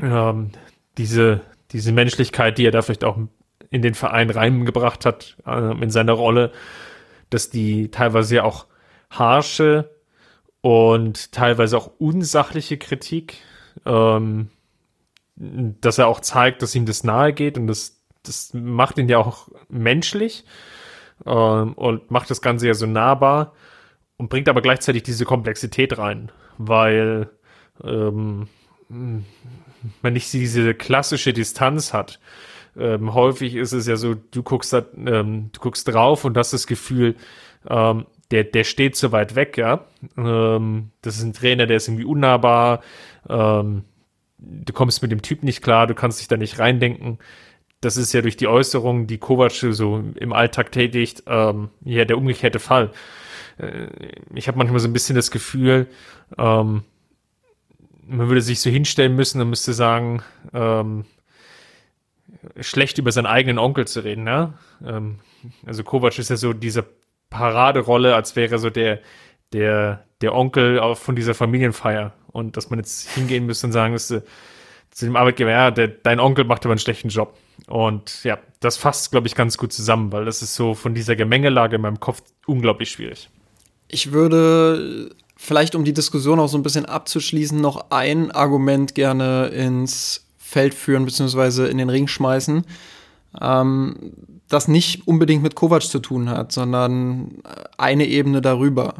Ähm, diese, diese Menschlichkeit, die er da vielleicht auch in den Verein reingebracht hat, äh, in seine Rolle, dass die teilweise ja auch harsche und teilweise auch unsachliche Kritik, ähm, dass er auch zeigt, dass ihm das nahe geht und das, das macht ihn ja auch menschlich ähm, und macht das Ganze ja so nahbar und bringt aber gleichzeitig diese Komplexität rein, weil ähm, man nicht diese klassische Distanz hat ähm, häufig ist es ja so, du guckst da, ähm, du guckst drauf und hast das Gefühl, ähm, der, der steht so weit weg, ja. Ähm, das ist ein Trainer, der ist irgendwie unnahbar. Ähm, du kommst mit dem Typ nicht klar, du kannst dich da nicht reindenken. Das ist ja durch die Äußerungen, die Kovac so im Alltag tätigt, ähm, ja der umgekehrte Fall. Äh, ich habe manchmal so ein bisschen das Gefühl, ähm, man würde sich so hinstellen müssen und müsste sagen, ähm, schlecht über seinen eigenen Onkel zu reden, ne? Also Kovac ist ja so diese Paraderolle, als wäre so der, der, der Onkel von dieser Familienfeier. Und dass man jetzt hingehen müsste und sagen müsste, zu dem Arbeitgeber, ja, der, dein Onkel macht aber einen schlechten Job. Und ja, das fasst, glaube ich, ganz gut zusammen, weil das ist so von dieser Gemengelage in meinem Kopf unglaublich schwierig. Ich würde vielleicht, um die Diskussion auch so ein bisschen abzuschließen, noch ein Argument gerne ins Feld führen, beziehungsweise in den Ring schmeißen, ähm, das nicht unbedingt mit Kovac zu tun hat, sondern eine Ebene darüber.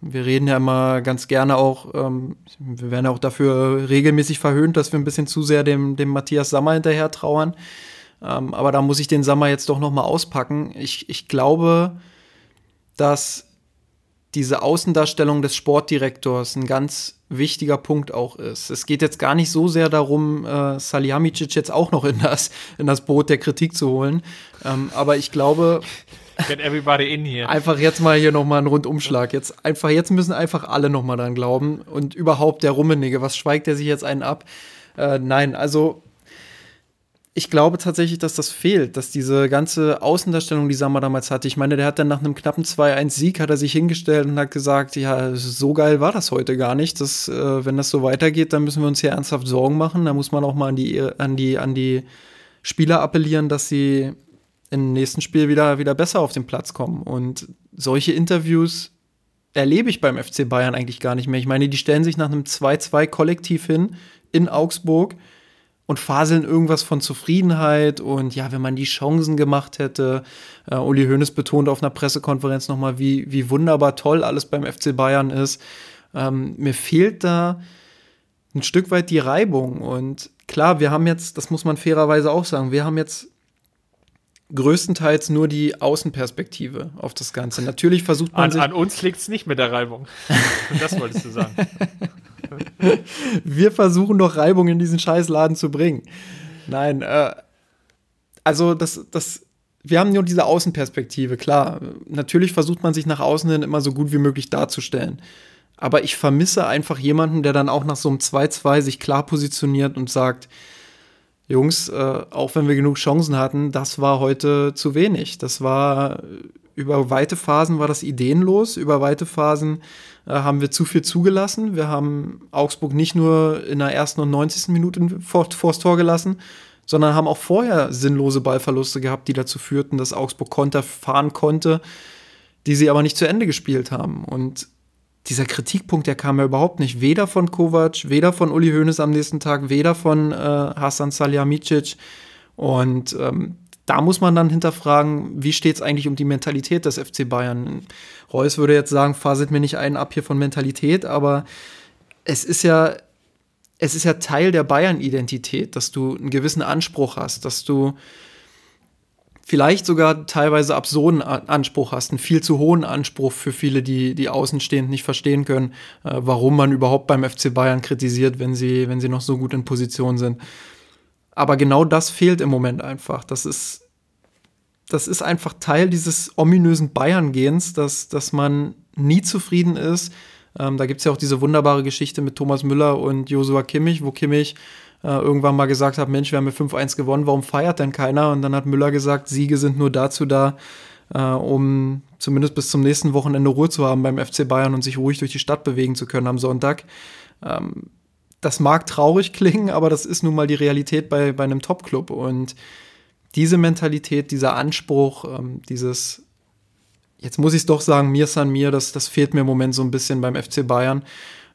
Wir reden ja immer ganz gerne auch, ähm, wir werden auch dafür regelmäßig verhöhnt, dass wir ein bisschen zu sehr dem, dem Matthias Sammer hinterher trauern. Ähm, aber da muss ich den Sammer jetzt doch noch mal auspacken. Ich, ich glaube, dass diese Außendarstellung des Sportdirektors ein ganz wichtiger Punkt auch ist. Es geht jetzt gar nicht so sehr darum, äh, Salihamidzic jetzt auch noch in das, in das Boot der Kritik zu holen. Ähm, aber ich glaube. Get everybody in here. Einfach jetzt mal hier nochmal einen Rundumschlag. Jetzt einfach, jetzt müssen einfach alle nochmal dran glauben. Und überhaupt der Rummenige, was schweigt der sich jetzt einen ab? Äh, nein, also ich glaube tatsächlich, dass das fehlt, dass diese ganze Außendarstellung, die Sammer damals hatte, ich meine, der hat dann nach einem knappen 2-1-Sieg, hat er sich hingestellt und hat gesagt, ja, so geil war das heute gar nicht. Das, äh, wenn das so weitergeht, dann müssen wir uns hier ernsthaft Sorgen machen. Da muss man auch mal an die, an die, an die Spieler appellieren, dass sie im nächsten Spiel wieder, wieder besser auf den Platz kommen. Und solche Interviews erlebe ich beim FC Bayern eigentlich gar nicht mehr. Ich meine, die stellen sich nach einem 2-2 kollektiv hin in Augsburg und faseln irgendwas von Zufriedenheit und ja, wenn man die Chancen gemacht hätte. Äh, Uli Hoeneß betont auf einer Pressekonferenz nochmal, wie, wie wunderbar toll alles beim FC Bayern ist. Ähm, mir fehlt da ein Stück weit die Reibung und klar, wir haben jetzt, das muss man fairerweise auch sagen, wir haben jetzt größtenteils nur die Außenperspektive auf das Ganze. Natürlich versucht man an, sich an uns liegt es nicht mit der Reibung. das wolltest du sagen. wir versuchen doch Reibung in diesen Scheißladen zu bringen. Nein, äh, also das, das, wir haben nur diese Außenperspektive, klar. Natürlich versucht man sich nach außen hin immer so gut wie möglich darzustellen. Aber ich vermisse einfach jemanden, der dann auch nach so einem 2-2 sich klar positioniert und sagt, Jungs, äh, auch wenn wir genug Chancen hatten, das war heute zu wenig. Das war über weite Phasen war das ideenlos, über weite Phasen äh, haben wir zu viel zugelassen. Wir haben Augsburg nicht nur in der ersten und 90. Minute vor, vors Tor gelassen, sondern haben auch vorher sinnlose Ballverluste gehabt, die dazu führten, dass Augsburg Konter fahren konnte, die sie aber nicht zu Ende gespielt haben. Und dieser Kritikpunkt, der kam ja überhaupt nicht. Weder von Kovac, weder von Uli Hoeneß am nächsten Tag, weder von äh, Hasan Salihamidzic. Und ähm, da muss man dann hinterfragen, wie steht es eigentlich um die Mentalität des FC Bayern? Reus würde jetzt sagen, faselt mir nicht einen ab hier von Mentalität, aber es ist ja, es ist ja Teil der Bayern-Identität, dass du einen gewissen Anspruch hast, dass du vielleicht sogar teilweise absurden Anspruch hast, einen viel zu hohen Anspruch für viele, die, die außenstehend nicht verstehen können, äh, warum man überhaupt beim FC Bayern kritisiert, wenn sie, wenn sie noch so gut in Position sind. Aber genau das fehlt im Moment einfach. Das ist, das ist einfach Teil dieses ominösen Bayern-Gens, dass, dass man nie zufrieden ist. Ähm, da gibt es ja auch diese wunderbare Geschichte mit Thomas Müller und Josua Kimmich, wo Kimmich äh, irgendwann mal gesagt hat, Mensch, wir haben ja 5-1 gewonnen, warum feiert denn keiner? Und dann hat Müller gesagt, Siege sind nur dazu da, äh, um zumindest bis zum nächsten Wochenende Ruhe zu haben beim FC Bayern und sich ruhig durch die Stadt bewegen zu können am Sonntag. Ähm, das mag traurig klingen, aber das ist nun mal die Realität bei, bei einem Top-Club. Und diese Mentalität, dieser Anspruch, ähm, dieses, jetzt muss ich es doch sagen, mir san mir, das, das fehlt mir im Moment so ein bisschen beim FC Bayern.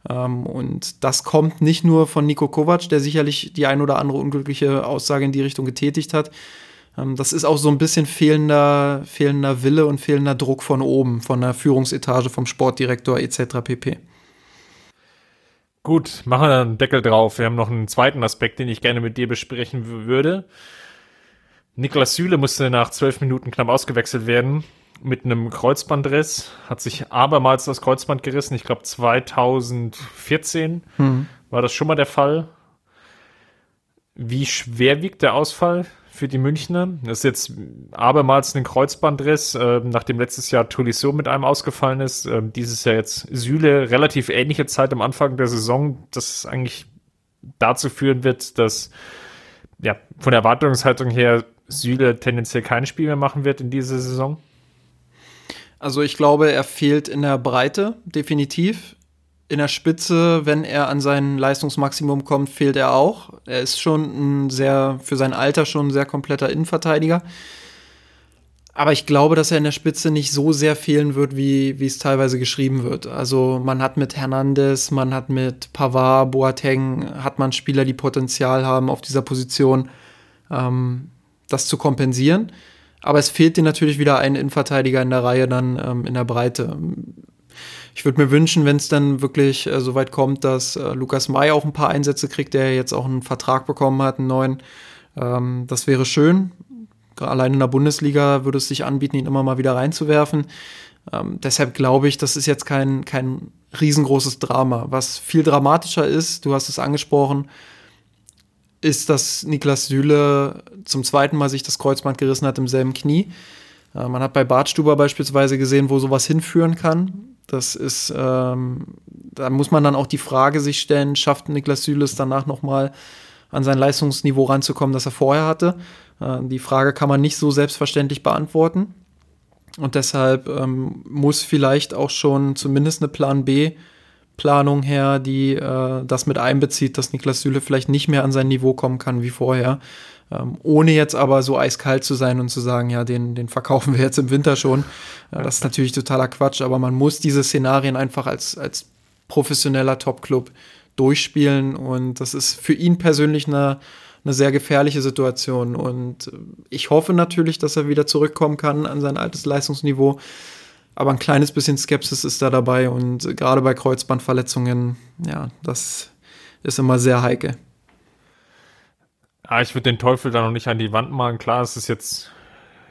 Ähm, und das kommt nicht nur von Nico Kovac, der sicherlich die ein oder andere unglückliche Aussage in die Richtung getätigt hat. Ähm, das ist auch so ein bisschen fehlender, fehlender Wille und fehlender Druck von oben, von der Führungsetage, vom Sportdirektor etc. pp. Gut, machen wir einen Deckel drauf. Wir haben noch einen zweiten Aspekt, den ich gerne mit dir besprechen würde. Niklas Süle musste nach zwölf Minuten knapp ausgewechselt werden mit einem Kreuzbandriss, hat sich abermals das Kreuzband gerissen. Ich glaube 2014 hm. war das schon mal der Fall. Wie schwer wiegt der Ausfall für die Münchner. Das ist jetzt abermals ein Kreuzbandriss, äh, nachdem letztes Jahr Tolisso mit einem ausgefallen ist. Äh, dieses Jahr jetzt Süle, relativ ähnliche Zeit am Anfang der Saison. Das eigentlich dazu führen wird, dass ja, von der Erwartungshaltung her Süle tendenziell kein Spiel mehr machen wird in dieser Saison? Also ich glaube, er fehlt in der Breite, definitiv. In der Spitze, wenn er an sein Leistungsmaximum kommt, fehlt er auch. Er ist schon ein sehr, für sein Alter schon ein sehr kompletter Innenverteidiger. Aber ich glaube, dass er in der Spitze nicht so sehr fehlen wird, wie, wie es teilweise geschrieben wird. Also man hat mit Hernandez, man hat mit Pavard, Boateng, hat man Spieler, die Potenzial haben auf dieser Position, ähm, das zu kompensieren. Aber es fehlt dir natürlich wieder ein Innenverteidiger in der Reihe dann ähm, in der Breite. Ich würde mir wünschen, wenn es dann wirklich äh, so weit kommt, dass äh, Lukas May auch ein paar Einsätze kriegt, der jetzt auch einen Vertrag bekommen hat, einen neuen. Ähm, das wäre schön allein in der Bundesliga würde es sich anbieten, ihn immer mal wieder reinzuwerfen. Ähm, deshalb glaube ich, das ist jetzt kein, kein riesengroßes Drama. Was viel dramatischer ist, du hast es angesprochen, ist, dass Niklas Süle zum zweiten Mal sich das Kreuzband gerissen hat im selben Knie. Äh, man hat bei Bartstuber beispielsweise gesehen, wo sowas hinführen kann. Das ist, ähm, da muss man dann auch die Frage sich stellen, schafft Niklas Süle es danach nochmal an sein Leistungsniveau ranzukommen, das er vorher hatte? Äh, die Frage kann man nicht so selbstverständlich beantworten. Und deshalb ähm, muss vielleicht auch schon zumindest eine Plan B Planung her, die äh, das mit einbezieht, dass Niklas Süle vielleicht nicht mehr an sein Niveau kommen kann wie vorher. Ähm, ohne jetzt aber so eiskalt zu sein und zu sagen, ja, den, den verkaufen wir jetzt im Winter schon. Äh, das ist natürlich totaler Quatsch, aber man muss diese Szenarien einfach als, als professioneller Top-Club durchspielen und das ist für ihn persönlich eine eine sehr gefährliche Situation. Und ich hoffe natürlich, dass er wieder zurückkommen kann an sein altes Leistungsniveau. Aber ein kleines bisschen Skepsis ist da dabei und gerade bei Kreuzbandverletzungen, ja, das ist immer sehr heikel. Ja, ich würde den Teufel da noch nicht an die Wand malen. Klar, es ist jetzt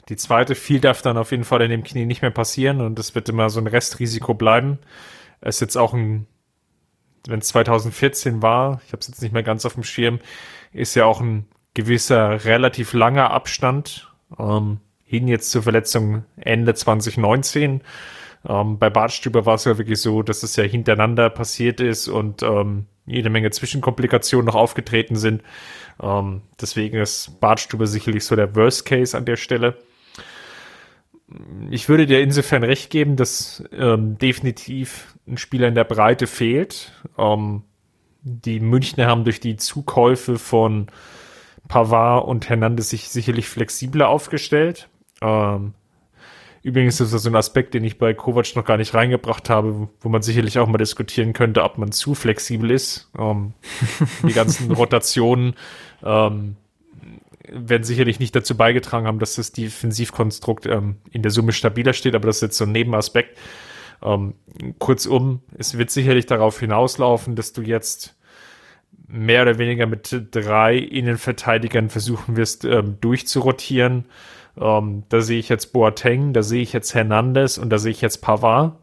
die zweite. Viel darf dann auf jeden Fall in dem Knie nicht mehr passieren und es wird immer so ein Restrisiko bleiben. Es ist jetzt auch ein, wenn es 2014 war, ich habe es jetzt nicht mehr ganz auf dem Schirm, ist ja auch ein gewisser relativ langer Abstand ähm, hin jetzt zur Verletzung Ende 2019. Ähm, bei Bartstüber war es ja wirklich so, dass es ja hintereinander passiert ist und ähm, jede Menge Zwischenkomplikationen noch aufgetreten sind. Ähm, deswegen ist Bartstüber sicherlich so der Worst Case an der Stelle. Ich würde dir insofern recht geben, dass ähm, definitiv ein Spieler in der Breite fehlt. Ähm, die Münchner haben durch die Zukäufe von Pavard und Hernandez sich sicherlich flexibler aufgestellt. Ähm, übrigens ist das so ein Aspekt, den ich bei Kovac noch gar nicht reingebracht habe, wo man sicherlich auch mal diskutieren könnte, ob man zu flexibel ist. Ähm, die ganzen Rotationen ähm, werden sicherlich nicht dazu beigetragen haben, dass das Defensivkonstrukt ähm, in der Summe stabiler steht, aber das ist jetzt so ein Nebenaspekt. Ähm, kurzum, es wird sicherlich darauf hinauslaufen, dass du jetzt mehr oder weniger mit drei Innenverteidigern versuchen wirst, ähm, durchzurotieren. Ähm, da sehe ich jetzt Boateng, da sehe ich jetzt Hernandez und da sehe ich jetzt Pavard,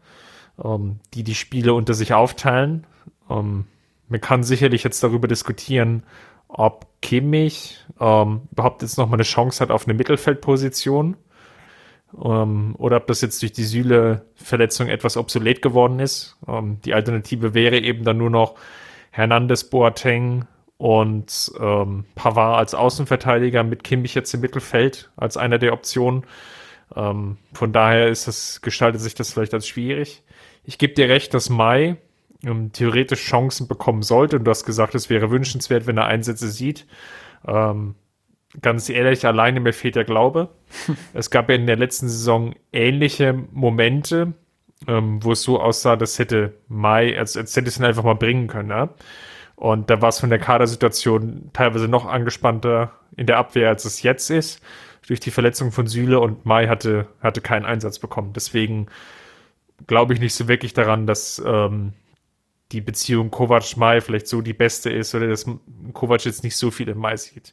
ähm, die die Spiele unter sich aufteilen. Ähm, man kann sicherlich jetzt darüber diskutieren, ob Kimmich ähm, überhaupt jetzt nochmal eine Chance hat auf eine Mittelfeldposition. Ähm, oder ob das jetzt durch die Sühle-Verletzung etwas obsolet geworden ist. Ähm, die Alternative wäre eben dann nur noch Hernandez, Boateng und ähm, Pavard als Außenverteidiger mit Kimmich jetzt im Mittelfeld als einer der Optionen. Ähm, von daher ist das, gestaltet sich das vielleicht als schwierig. Ich gebe dir recht, dass Mai ähm, theoretisch Chancen bekommen sollte und du hast gesagt, es wäre wünschenswert, wenn er Einsätze sieht. Ähm, ganz ehrlich, alleine mir fehlt der Glaube. es gab ja in der letzten Saison ähnliche Momente, ähm, wo es so aussah, das hätte Mai, als, als hätte es ihn einfach mal bringen können. Ja? Und da war es von der Kadersituation teilweise noch angespannter in der Abwehr, als es jetzt ist, durch die Verletzung von Süle und Mai hatte, hatte keinen Einsatz bekommen. Deswegen glaube ich nicht so wirklich daran, dass ähm, die Beziehung Kovac-Mai vielleicht so die beste ist oder dass Kovac jetzt nicht so viel in Mai sieht.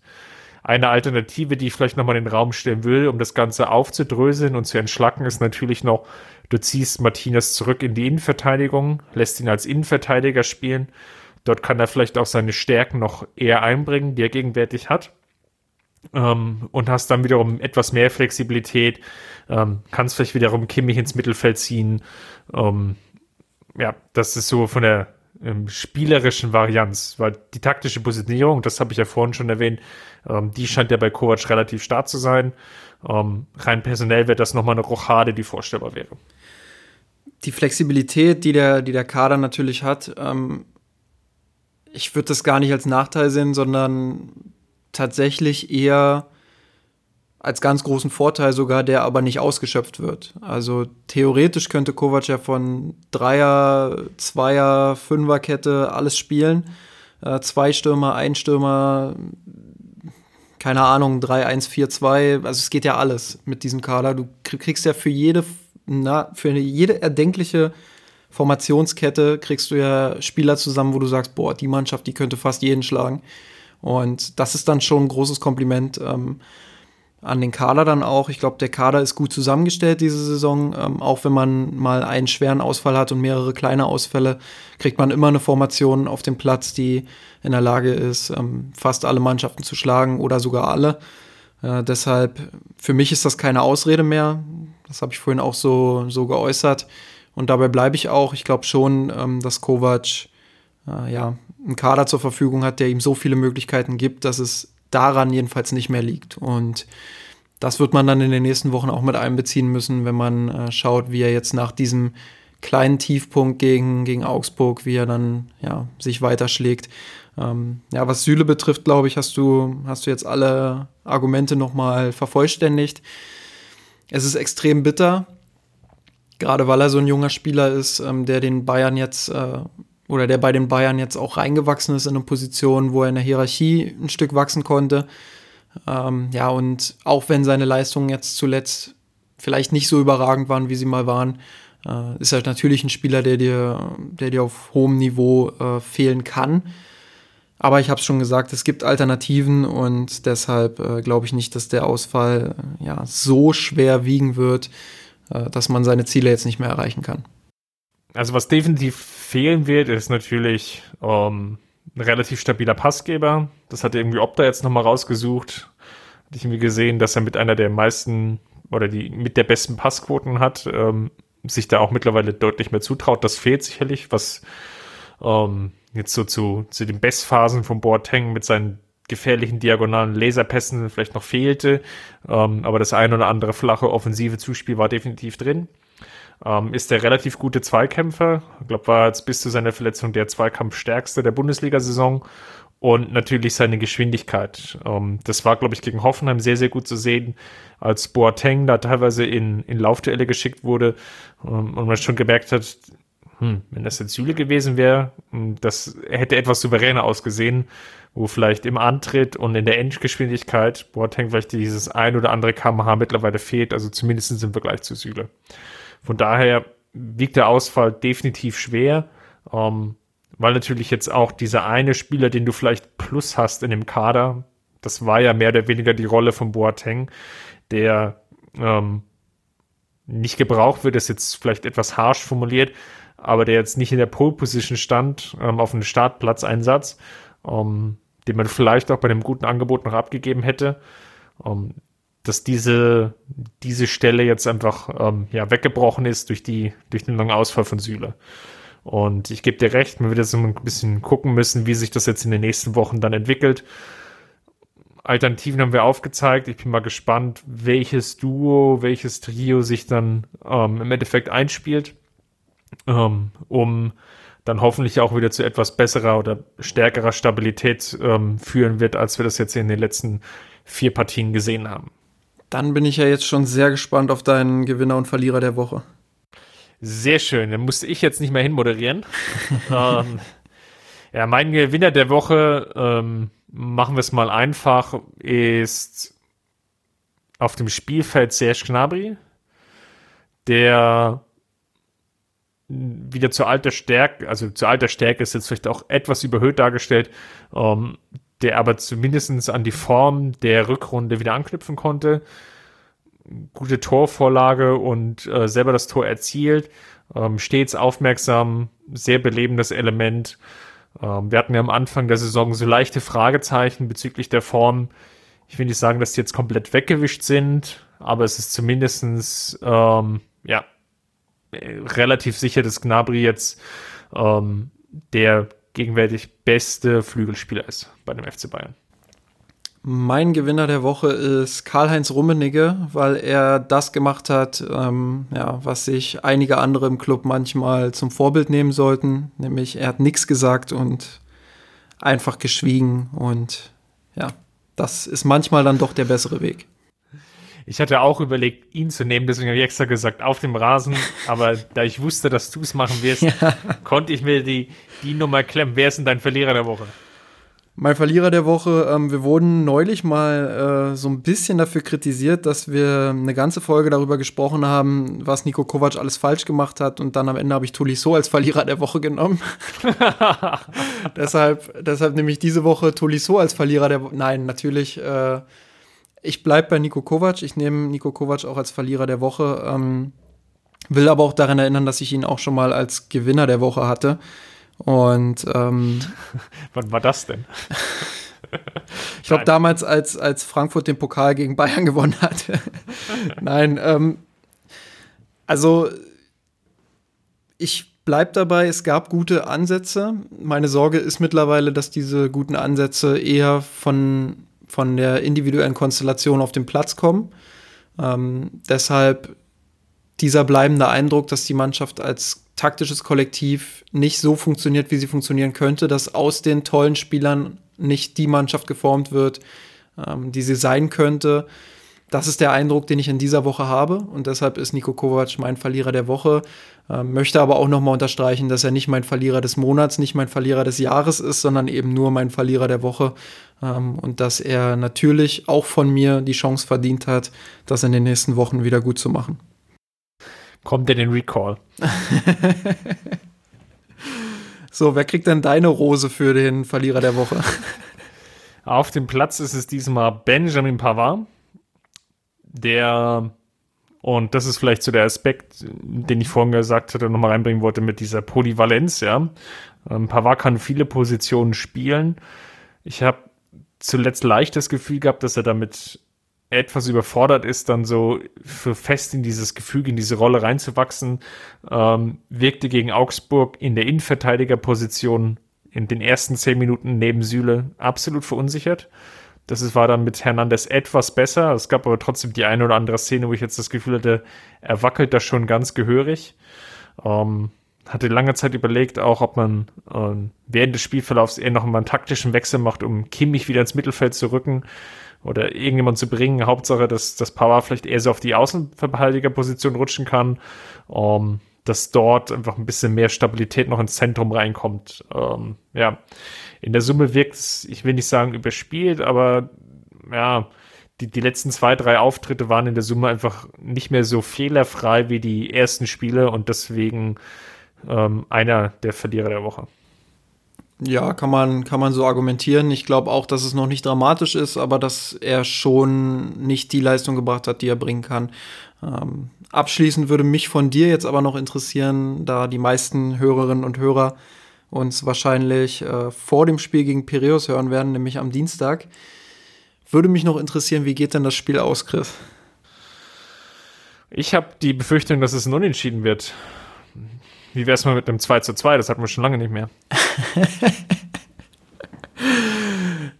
Eine Alternative, die ich vielleicht nochmal in den Raum stellen will, um das Ganze aufzudröseln und zu entschlacken, ist natürlich noch, du ziehst Martinez zurück in die Innenverteidigung, lässt ihn als Innenverteidiger spielen. Dort kann er vielleicht auch seine Stärken noch eher einbringen, die er gegenwärtig hat. Ähm, und hast dann wiederum etwas mehr Flexibilität, ähm, kannst vielleicht wiederum Kimmich ins Mittelfeld ziehen. Ähm, ja, das ist so von der ähm, spielerischen Varianz, weil die taktische Positionierung, das habe ich ja vorhin schon erwähnt, ähm, die scheint ja bei Kovac relativ stark zu sein. Ähm, rein personell wäre das nochmal eine Rochade, die vorstellbar wäre. Die Flexibilität, die der, die der Kader natürlich hat, ähm, ich würde das gar nicht als Nachteil sehen, sondern tatsächlich eher als ganz großen Vorteil sogar, der aber nicht ausgeschöpft wird. Also theoretisch könnte Kovac ja von Dreier, Zweier, Fünferkette alles spielen. Äh, zwei Stürmer, ein Stürmer, keine Ahnung, 3-1-4-2. Also es geht ja alles mit diesem Kader. Du kriegst ja für jede, na, für jede erdenkliche Formationskette kriegst du ja Spieler zusammen, wo du sagst, boah, die Mannschaft, die könnte fast jeden schlagen. Und das ist dann schon ein großes Kompliment. Ähm, an den Kader dann auch. Ich glaube, der Kader ist gut zusammengestellt diese Saison. Ähm, auch wenn man mal einen schweren Ausfall hat und mehrere kleine Ausfälle, kriegt man immer eine Formation auf dem Platz, die in der Lage ist, ähm, fast alle Mannschaften zu schlagen oder sogar alle. Äh, deshalb, für mich ist das keine Ausrede mehr. Das habe ich vorhin auch so, so geäußert. Und dabei bleibe ich auch. Ich glaube schon, ähm, dass Kovac äh, ja, einen Kader zur Verfügung hat, der ihm so viele Möglichkeiten gibt, dass es daran jedenfalls nicht mehr liegt. Und das wird man dann in den nächsten Wochen auch mit einbeziehen müssen, wenn man äh, schaut, wie er jetzt nach diesem kleinen Tiefpunkt gegen, gegen Augsburg, wie er dann ja, sich weiterschlägt. Ähm, ja, was Süle betrifft, glaube ich, hast du, hast du jetzt alle Argumente nochmal vervollständigt. Es ist extrem bitter, gerade weil er so ein junger Spieler ist, ähm, der den Bayern jetzt äh, oder der bei den Bayern jetzt auch reingewachsen ist in eine Position, wo er in der Hierarchie ein Stück wachsen konnte. Ähm, ja, und auch wenn seine Leistungen jetzt zuletzt vielleicht nicht so überragend waren, wie sie mal waren, äh, ist er natürlich ein Spieler, der dir, der dir auf hohem Niveau äh, fehlen kann. Aber ich habe es schon gesagt, es gibt Alternativen und deshalb äh, glaube ich nicht, dass der Ausfall äh, ja, so schwer wiegen wird, dass man seine Ziele jetzt nicht mehr erreichen kann. Also was definitiv fehlen wird, ist natürlich ähm, ein relativ stabiler Passgeber. Das hat irgendwie Opta jetzt nochmal rausgesucht. Hatte ich irgendwie gesehen, dass er mit einer der meisten oder die mit der besten Passquoten hat, ähm, sich da auch mittlerweile deutlich mehr zutraut. Das fehlt sicherlich, was ähm, jetzt so zu, zu den Bestphasen vom Boateng mit seinen gefährlichen diagonalen Laserpässen vielleicht noch fehlte. Ähm, aber das ein oder andere flache offensive Zuspiel war definitiv drin. Ähm, ist der relativ gute Zweikämpfer. Ich glaube, war jetzt bis zu seiner Verletzung der Zweikampfstärkste der Bundesliga-Saison. Und natürlich seine Geschwindigkeit. Ähm, das war, glaube ich, gegen Hoffenheim sehr, sehr gut zu sehen, als Boateng da teilweise in, in Laufduelle geschickt wurde ähm, und man schon gemerkt hat, hm, wenn das jetzt Süle gewesen wäre, hm, das hätte etwas souveräner ausgesehen, wo vielleicht im Antritt und in der Endgeschwindigkeit Boateng vielleicht dieses ein oder andere kmh mittlerweile fehlt, also zumindest im Vergleich zu Süle. Von daher wiegt der Ausfall definitiv schwer, ähm, weil natürlich jetzt auch dieser eine Spieler, den du vielleicht plus hast in dem Kader, das war ja mehr oder weniger die Rolle von Boateng, der ähm, nicht gebraucht wird, ist jetzt vielleicht etwas harsh formuliert, aber der jetzt nicht in der Pole Position stand ähm, auf einem Startplatzeinsatz, ähm, den man vielleicht auch bei einem guten Angebot noch abgegeben hätte. Ähm, dass diese, diese Stelle jetzt einfach ähm, ja, weggebrochen ist durch, die, durch den langen Ausfall von Süle. Und ich gebe dir recht, man wird jetzt ein bisschen gucken müssen, wie sich das jetzt in den nächsten Wochen dann entwickelt. Alternativen haben wir aufgezeigt. Ich bin mal gespannt, welches Duo, welches Trio sich dann ähm, im Endeffekt einspielt, ähm, um dann hoffentlich auch wieder zu etwas besserer oder stärkerer Stabilität ähm, führen wird, als wir das jetzt in den letzten vier Partien gesehen haben. Dann bin ich ja jetzt schon sehr gespannt auf deinen Gewinner und Verlierer der Woche. Sehr schön. Dann musste ich jetzt nicht mehr hinmoderieren. ähm, ja, mein Gewinner der Woche, ähm, machen wir es mal einfach, ist auf dem Spielfeld Serge Gnabry, der wieder zur alter Stärke, also zur alter Stärke ist jetzt vielleicht auch etwas überhöht dargestellt, ähm, der aber zumindest an die Form der Rückrunde wieder anknüpfen konnte. Gute Torvorlage und äh, selber das Tor erzielt. Ähm, stets aufmerksam, sehr belebendes Element. Ähm, wir hatten ja am Anfang der Saison so leichte Fragezeichen bezüglich der Form. Ich will nicht sagen, dass die jetzt komplett weggewischt sind, aber es ist zumindestens ähm, ja, relativ sicher, dass Gnabry jetzt ähm, der gegenwärtig beste Flügelspieler ist bei dem FC Bayern. Mein Gewinner der Woche ist Karl-Heinz Rummenigge, weil er das gemacht hat, ähm, ja, was sich einige andere im Club manchmal zum Vorbild nehmen sollten. Nämlich er hat nichts gesagt und einfach geschwiegen. Und ja, das ist manchmal dann doch der bessere Weg. Ich hatte auch überlegt, ihn zu nehmen, deswegen habe ich extra gesagt, auf dem Rasen. Aber da ich wusste, dass du es machen wirst, ja. konnte ich mir die, die Nummer klemmen. Wer ist denn dein Verlierer der Woche? Mein Verlierer der Woche, ähm, wir wurden neulich mal äh, so ein bisschen dafür kritisiert, dass wir eine ganze Folge darüber gesprochen haben, was Nico Kovac alles falsch gemacht hat und dann am Ende habe ich Tolisso als Verlierer der Woche genommen. deshalb, deshalb nehme ich diese Woche Tolisso als Verlierer der Woche. Nein, natürlich, äh, ich bleibe bei Nico Kovac, ich nehme Nico Kovac auch als Verlierer der Woche, ähm, will aber auch daran erinnern, dass ich ihn auch schon mal als Gewinner der Woche hatte. Und ähm, wann war das denn? ich glaube damals, als, als Frankfurt den Pokal gegen Bayern gewonnen hat. Nein, ähm, also ich bleibe dabei, es gab gute Ansätze. Meine Sorge ist mittlerweile, dass diese guten Ansätze eher von, von der individuellen Konstellation auf den Platz kommen. Ähm, deshalb dieser bleibende Eindruck, dass die Mannschaft als taktisches Kollektiv nicht so funktioniert, wie sie funktionieren könnte, dass aus den tollen Spielern nicht die Mannschaft geformt wird, ähm, die sie sein könnte. Das ist der Eindruck, den ich in dieser Woche habe und deshalb ist Nico Kovac mein Verlierer der Woche. Ähm, möchte aber auch nochmal unterstreichen, dass er nicht mein Verlierer des Monats, nicht mein Verlierer des Jahres ist, sondern eben nur mein Verlierer der Woche ähm, und dass er natürlich auch von mir die Chance verdient hat, das in den nächsten Wochen wieder gut zu machen kommt denn den Recall? so, wer kriegt denn deine Rose für den Verlierer der Woche? Auf dem Platz ist es diesmal Benjamin Pavard, der, und das ist vielleicht so der Aspekt, den ich vorhin gesagt hatte, nochmal reinbringen wollte mit dieser Polyvalenz, ja. Ähm, Pavard kann viele Positionen spielen. Ich habe zuletzt leicht das Gefühl gehabt, dass er damit etwas überfordert ist, dann so für fest in dieses Gefüge, in diese Rolle reinzuwachsen, ähm, wirkte gegen Augsburg in der Innenverteidigerposition in den ersten zehn Minuten neben Süle absolut verunsichert. Das war dann mit Hernandez etwas besser. Es gab aber trotzdem die eine oder andere Szene, wo ich jetzt das Gefühl hatte, er wackelt da schon ganz gehörig. Ähm, hatte lange Zeit überlegt, auch ob man ähm, während des Spielverlaufs eher noch mal einen taktischen Wechsel macht, um Kimmich wieder ins Mittelfeld zu rücken oder irgendjemand zu bringen. Hauptsache, dass das Power vielleicht eher so auf die Außenverteidigerposition rutschen kann, um, dass dort einfach ein bisschen mehr Stabilität noch ins Zentrum reinkommt. Ähm, ja, in der Summe wirkt es, ich will nicht sagen überspielt, aber ja, die, die letzten zwei, drei Auftritte waren in der Summe einfach nicht mehr so fehlerfrei wie die ersten Spiele und deswegen ähm, einer der Verlierer der Woche. Ja, kann man, kann man so argumentieren. Ich glaube auch, dass es noch nicht dramatisch ist, aber dass er schon nicht die Leistung gebracht hat, die er bringen kann. Ähm, abschließend würde mich von dir jetzt aber noch interessieren, da die meisten Hörerinnen und Hörer uns wahrscheinlich äh, vor dem Spiel gegen Piraeus hören werden, nämlich am Dienstag. Würde mich noch interessieren, wie geht denn das Spiel aus, Chris? Ich habe die Befürchtung, dass es ein Unentschieden wird. Wie wäre es mal mit einem 2 zu 2? Das hatten wir schon lange nicht mehr.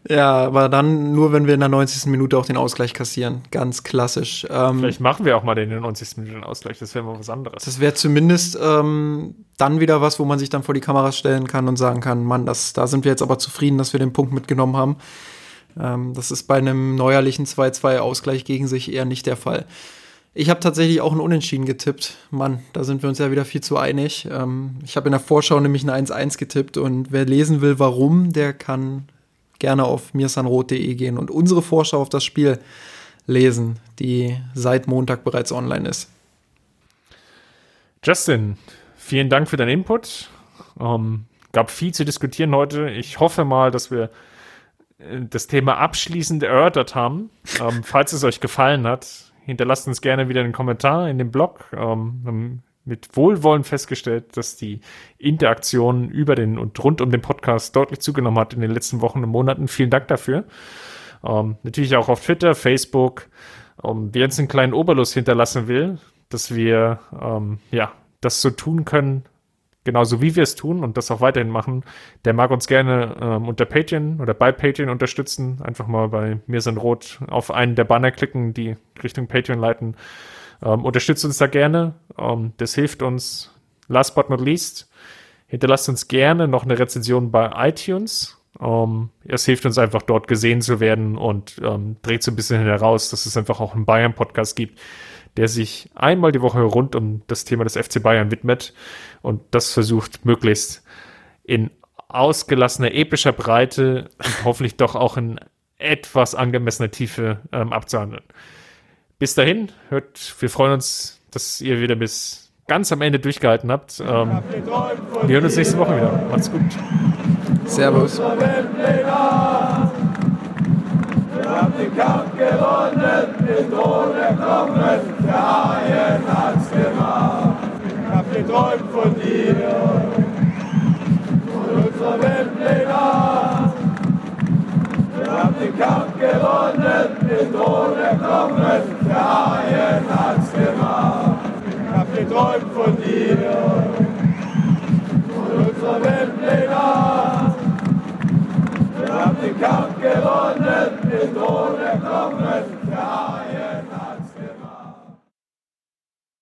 ja, aber dann nur, wenn wir in der 90. Minute auch den Ausgleich kassieren. Ganz klassisch. Ähm, Vielleicht machen wir auch mal den in der 90. Minute den Ausgleich. Das wäre mal was anderes. Das wäre zumindest ähm, dann wieder was, wo man sich dann vor die Kameras stellen kann und sagen kann, Mann, das, da sind wir jetzt aber zufrieden, dass wir den Punkt mitgenommen haben. Ähm, das ist bei einem neuerlichen 2-2-Ausgleich gegen sich eher nicht der Fall. Ich habe tatsächlich auch ein Unentschieden getippt. Mann, da sind wir uns ja wieder viel zu einig. Ähm, ich habe in der Vorschau nämlich ein 1-1 getippt und wer lesen will, warum, der kann gerne auf mirsanrot.de gehen und unsere Vorschau auf das Spiel lesen, die seit Montag bereits online ist. Justin, vielen Dank für deinen Input. Ähm, gab viel zu diskutieren heute. Ich hoffe mal, dass wir äh, das Thema abschließend erörtert haben. Ähm, falls es euch gefallen hat, hinterlasst uns gerne wieder einen Kommentar in dem Blog. Ähm, mit Wohlwollen festgestellt, dass die Interaktion über den und rund um den Podcast deutlich zugenommen hat in den letzten Wochen und Monaten. Vielen Dank dafür. Ähm, natürlich auch auf Twitter, Facebook. Ähm, wer uns einen kleinen Oberlust hinterlassen will, dass wir ähm, ja das so tun können, genauso wie wir es tun und das auch weiterhin machen, der mag uns gerne ähm, unter Patreon oder bei Patreon unterstützen. Einfach mal bei Mir sind Rot auf einen der Banner klicken, die Richtung Patreon leiten. Ähm, unterstützt uns da gerne. Ähm, das hilft uns. Last but not least, hinterlasst uns gerne noch eine Rezension bei iTunes. Um, es hilft uns einfach dort gesehen zu werden und um, dreht so ein bisschen heraus, dass es einfach auch einen Bayern-Podcast gibt, der sich einmal die Woche rund um das Thema des FC Bayern widmet und das versucht möglichst in ausgelassener, epischer Breite und hoffentlich doch auch in etwas angemessener Tiefe ähm, abzuhandeln. Bis dahin, hört, wir freuen uns, dass ihr wieder bis ganz am Ende durchgehalten habt. Ähm, wir hören uns nächste Woche wieder. Macht's gut. Servus. Wir haben den Kampf gewonnen, den Thron erklommen, der Haien hat's gemacht. Ich hab geträumt von dir, von unserer Weltpläne den Kampf gewonnen, den ohne Knochen, der Haien hat's gemacht. Ich hab geträumt von dir, von unserer Welt Nacht. Wir haben den Kampf gewonnen, den Tod erklommen, der Haien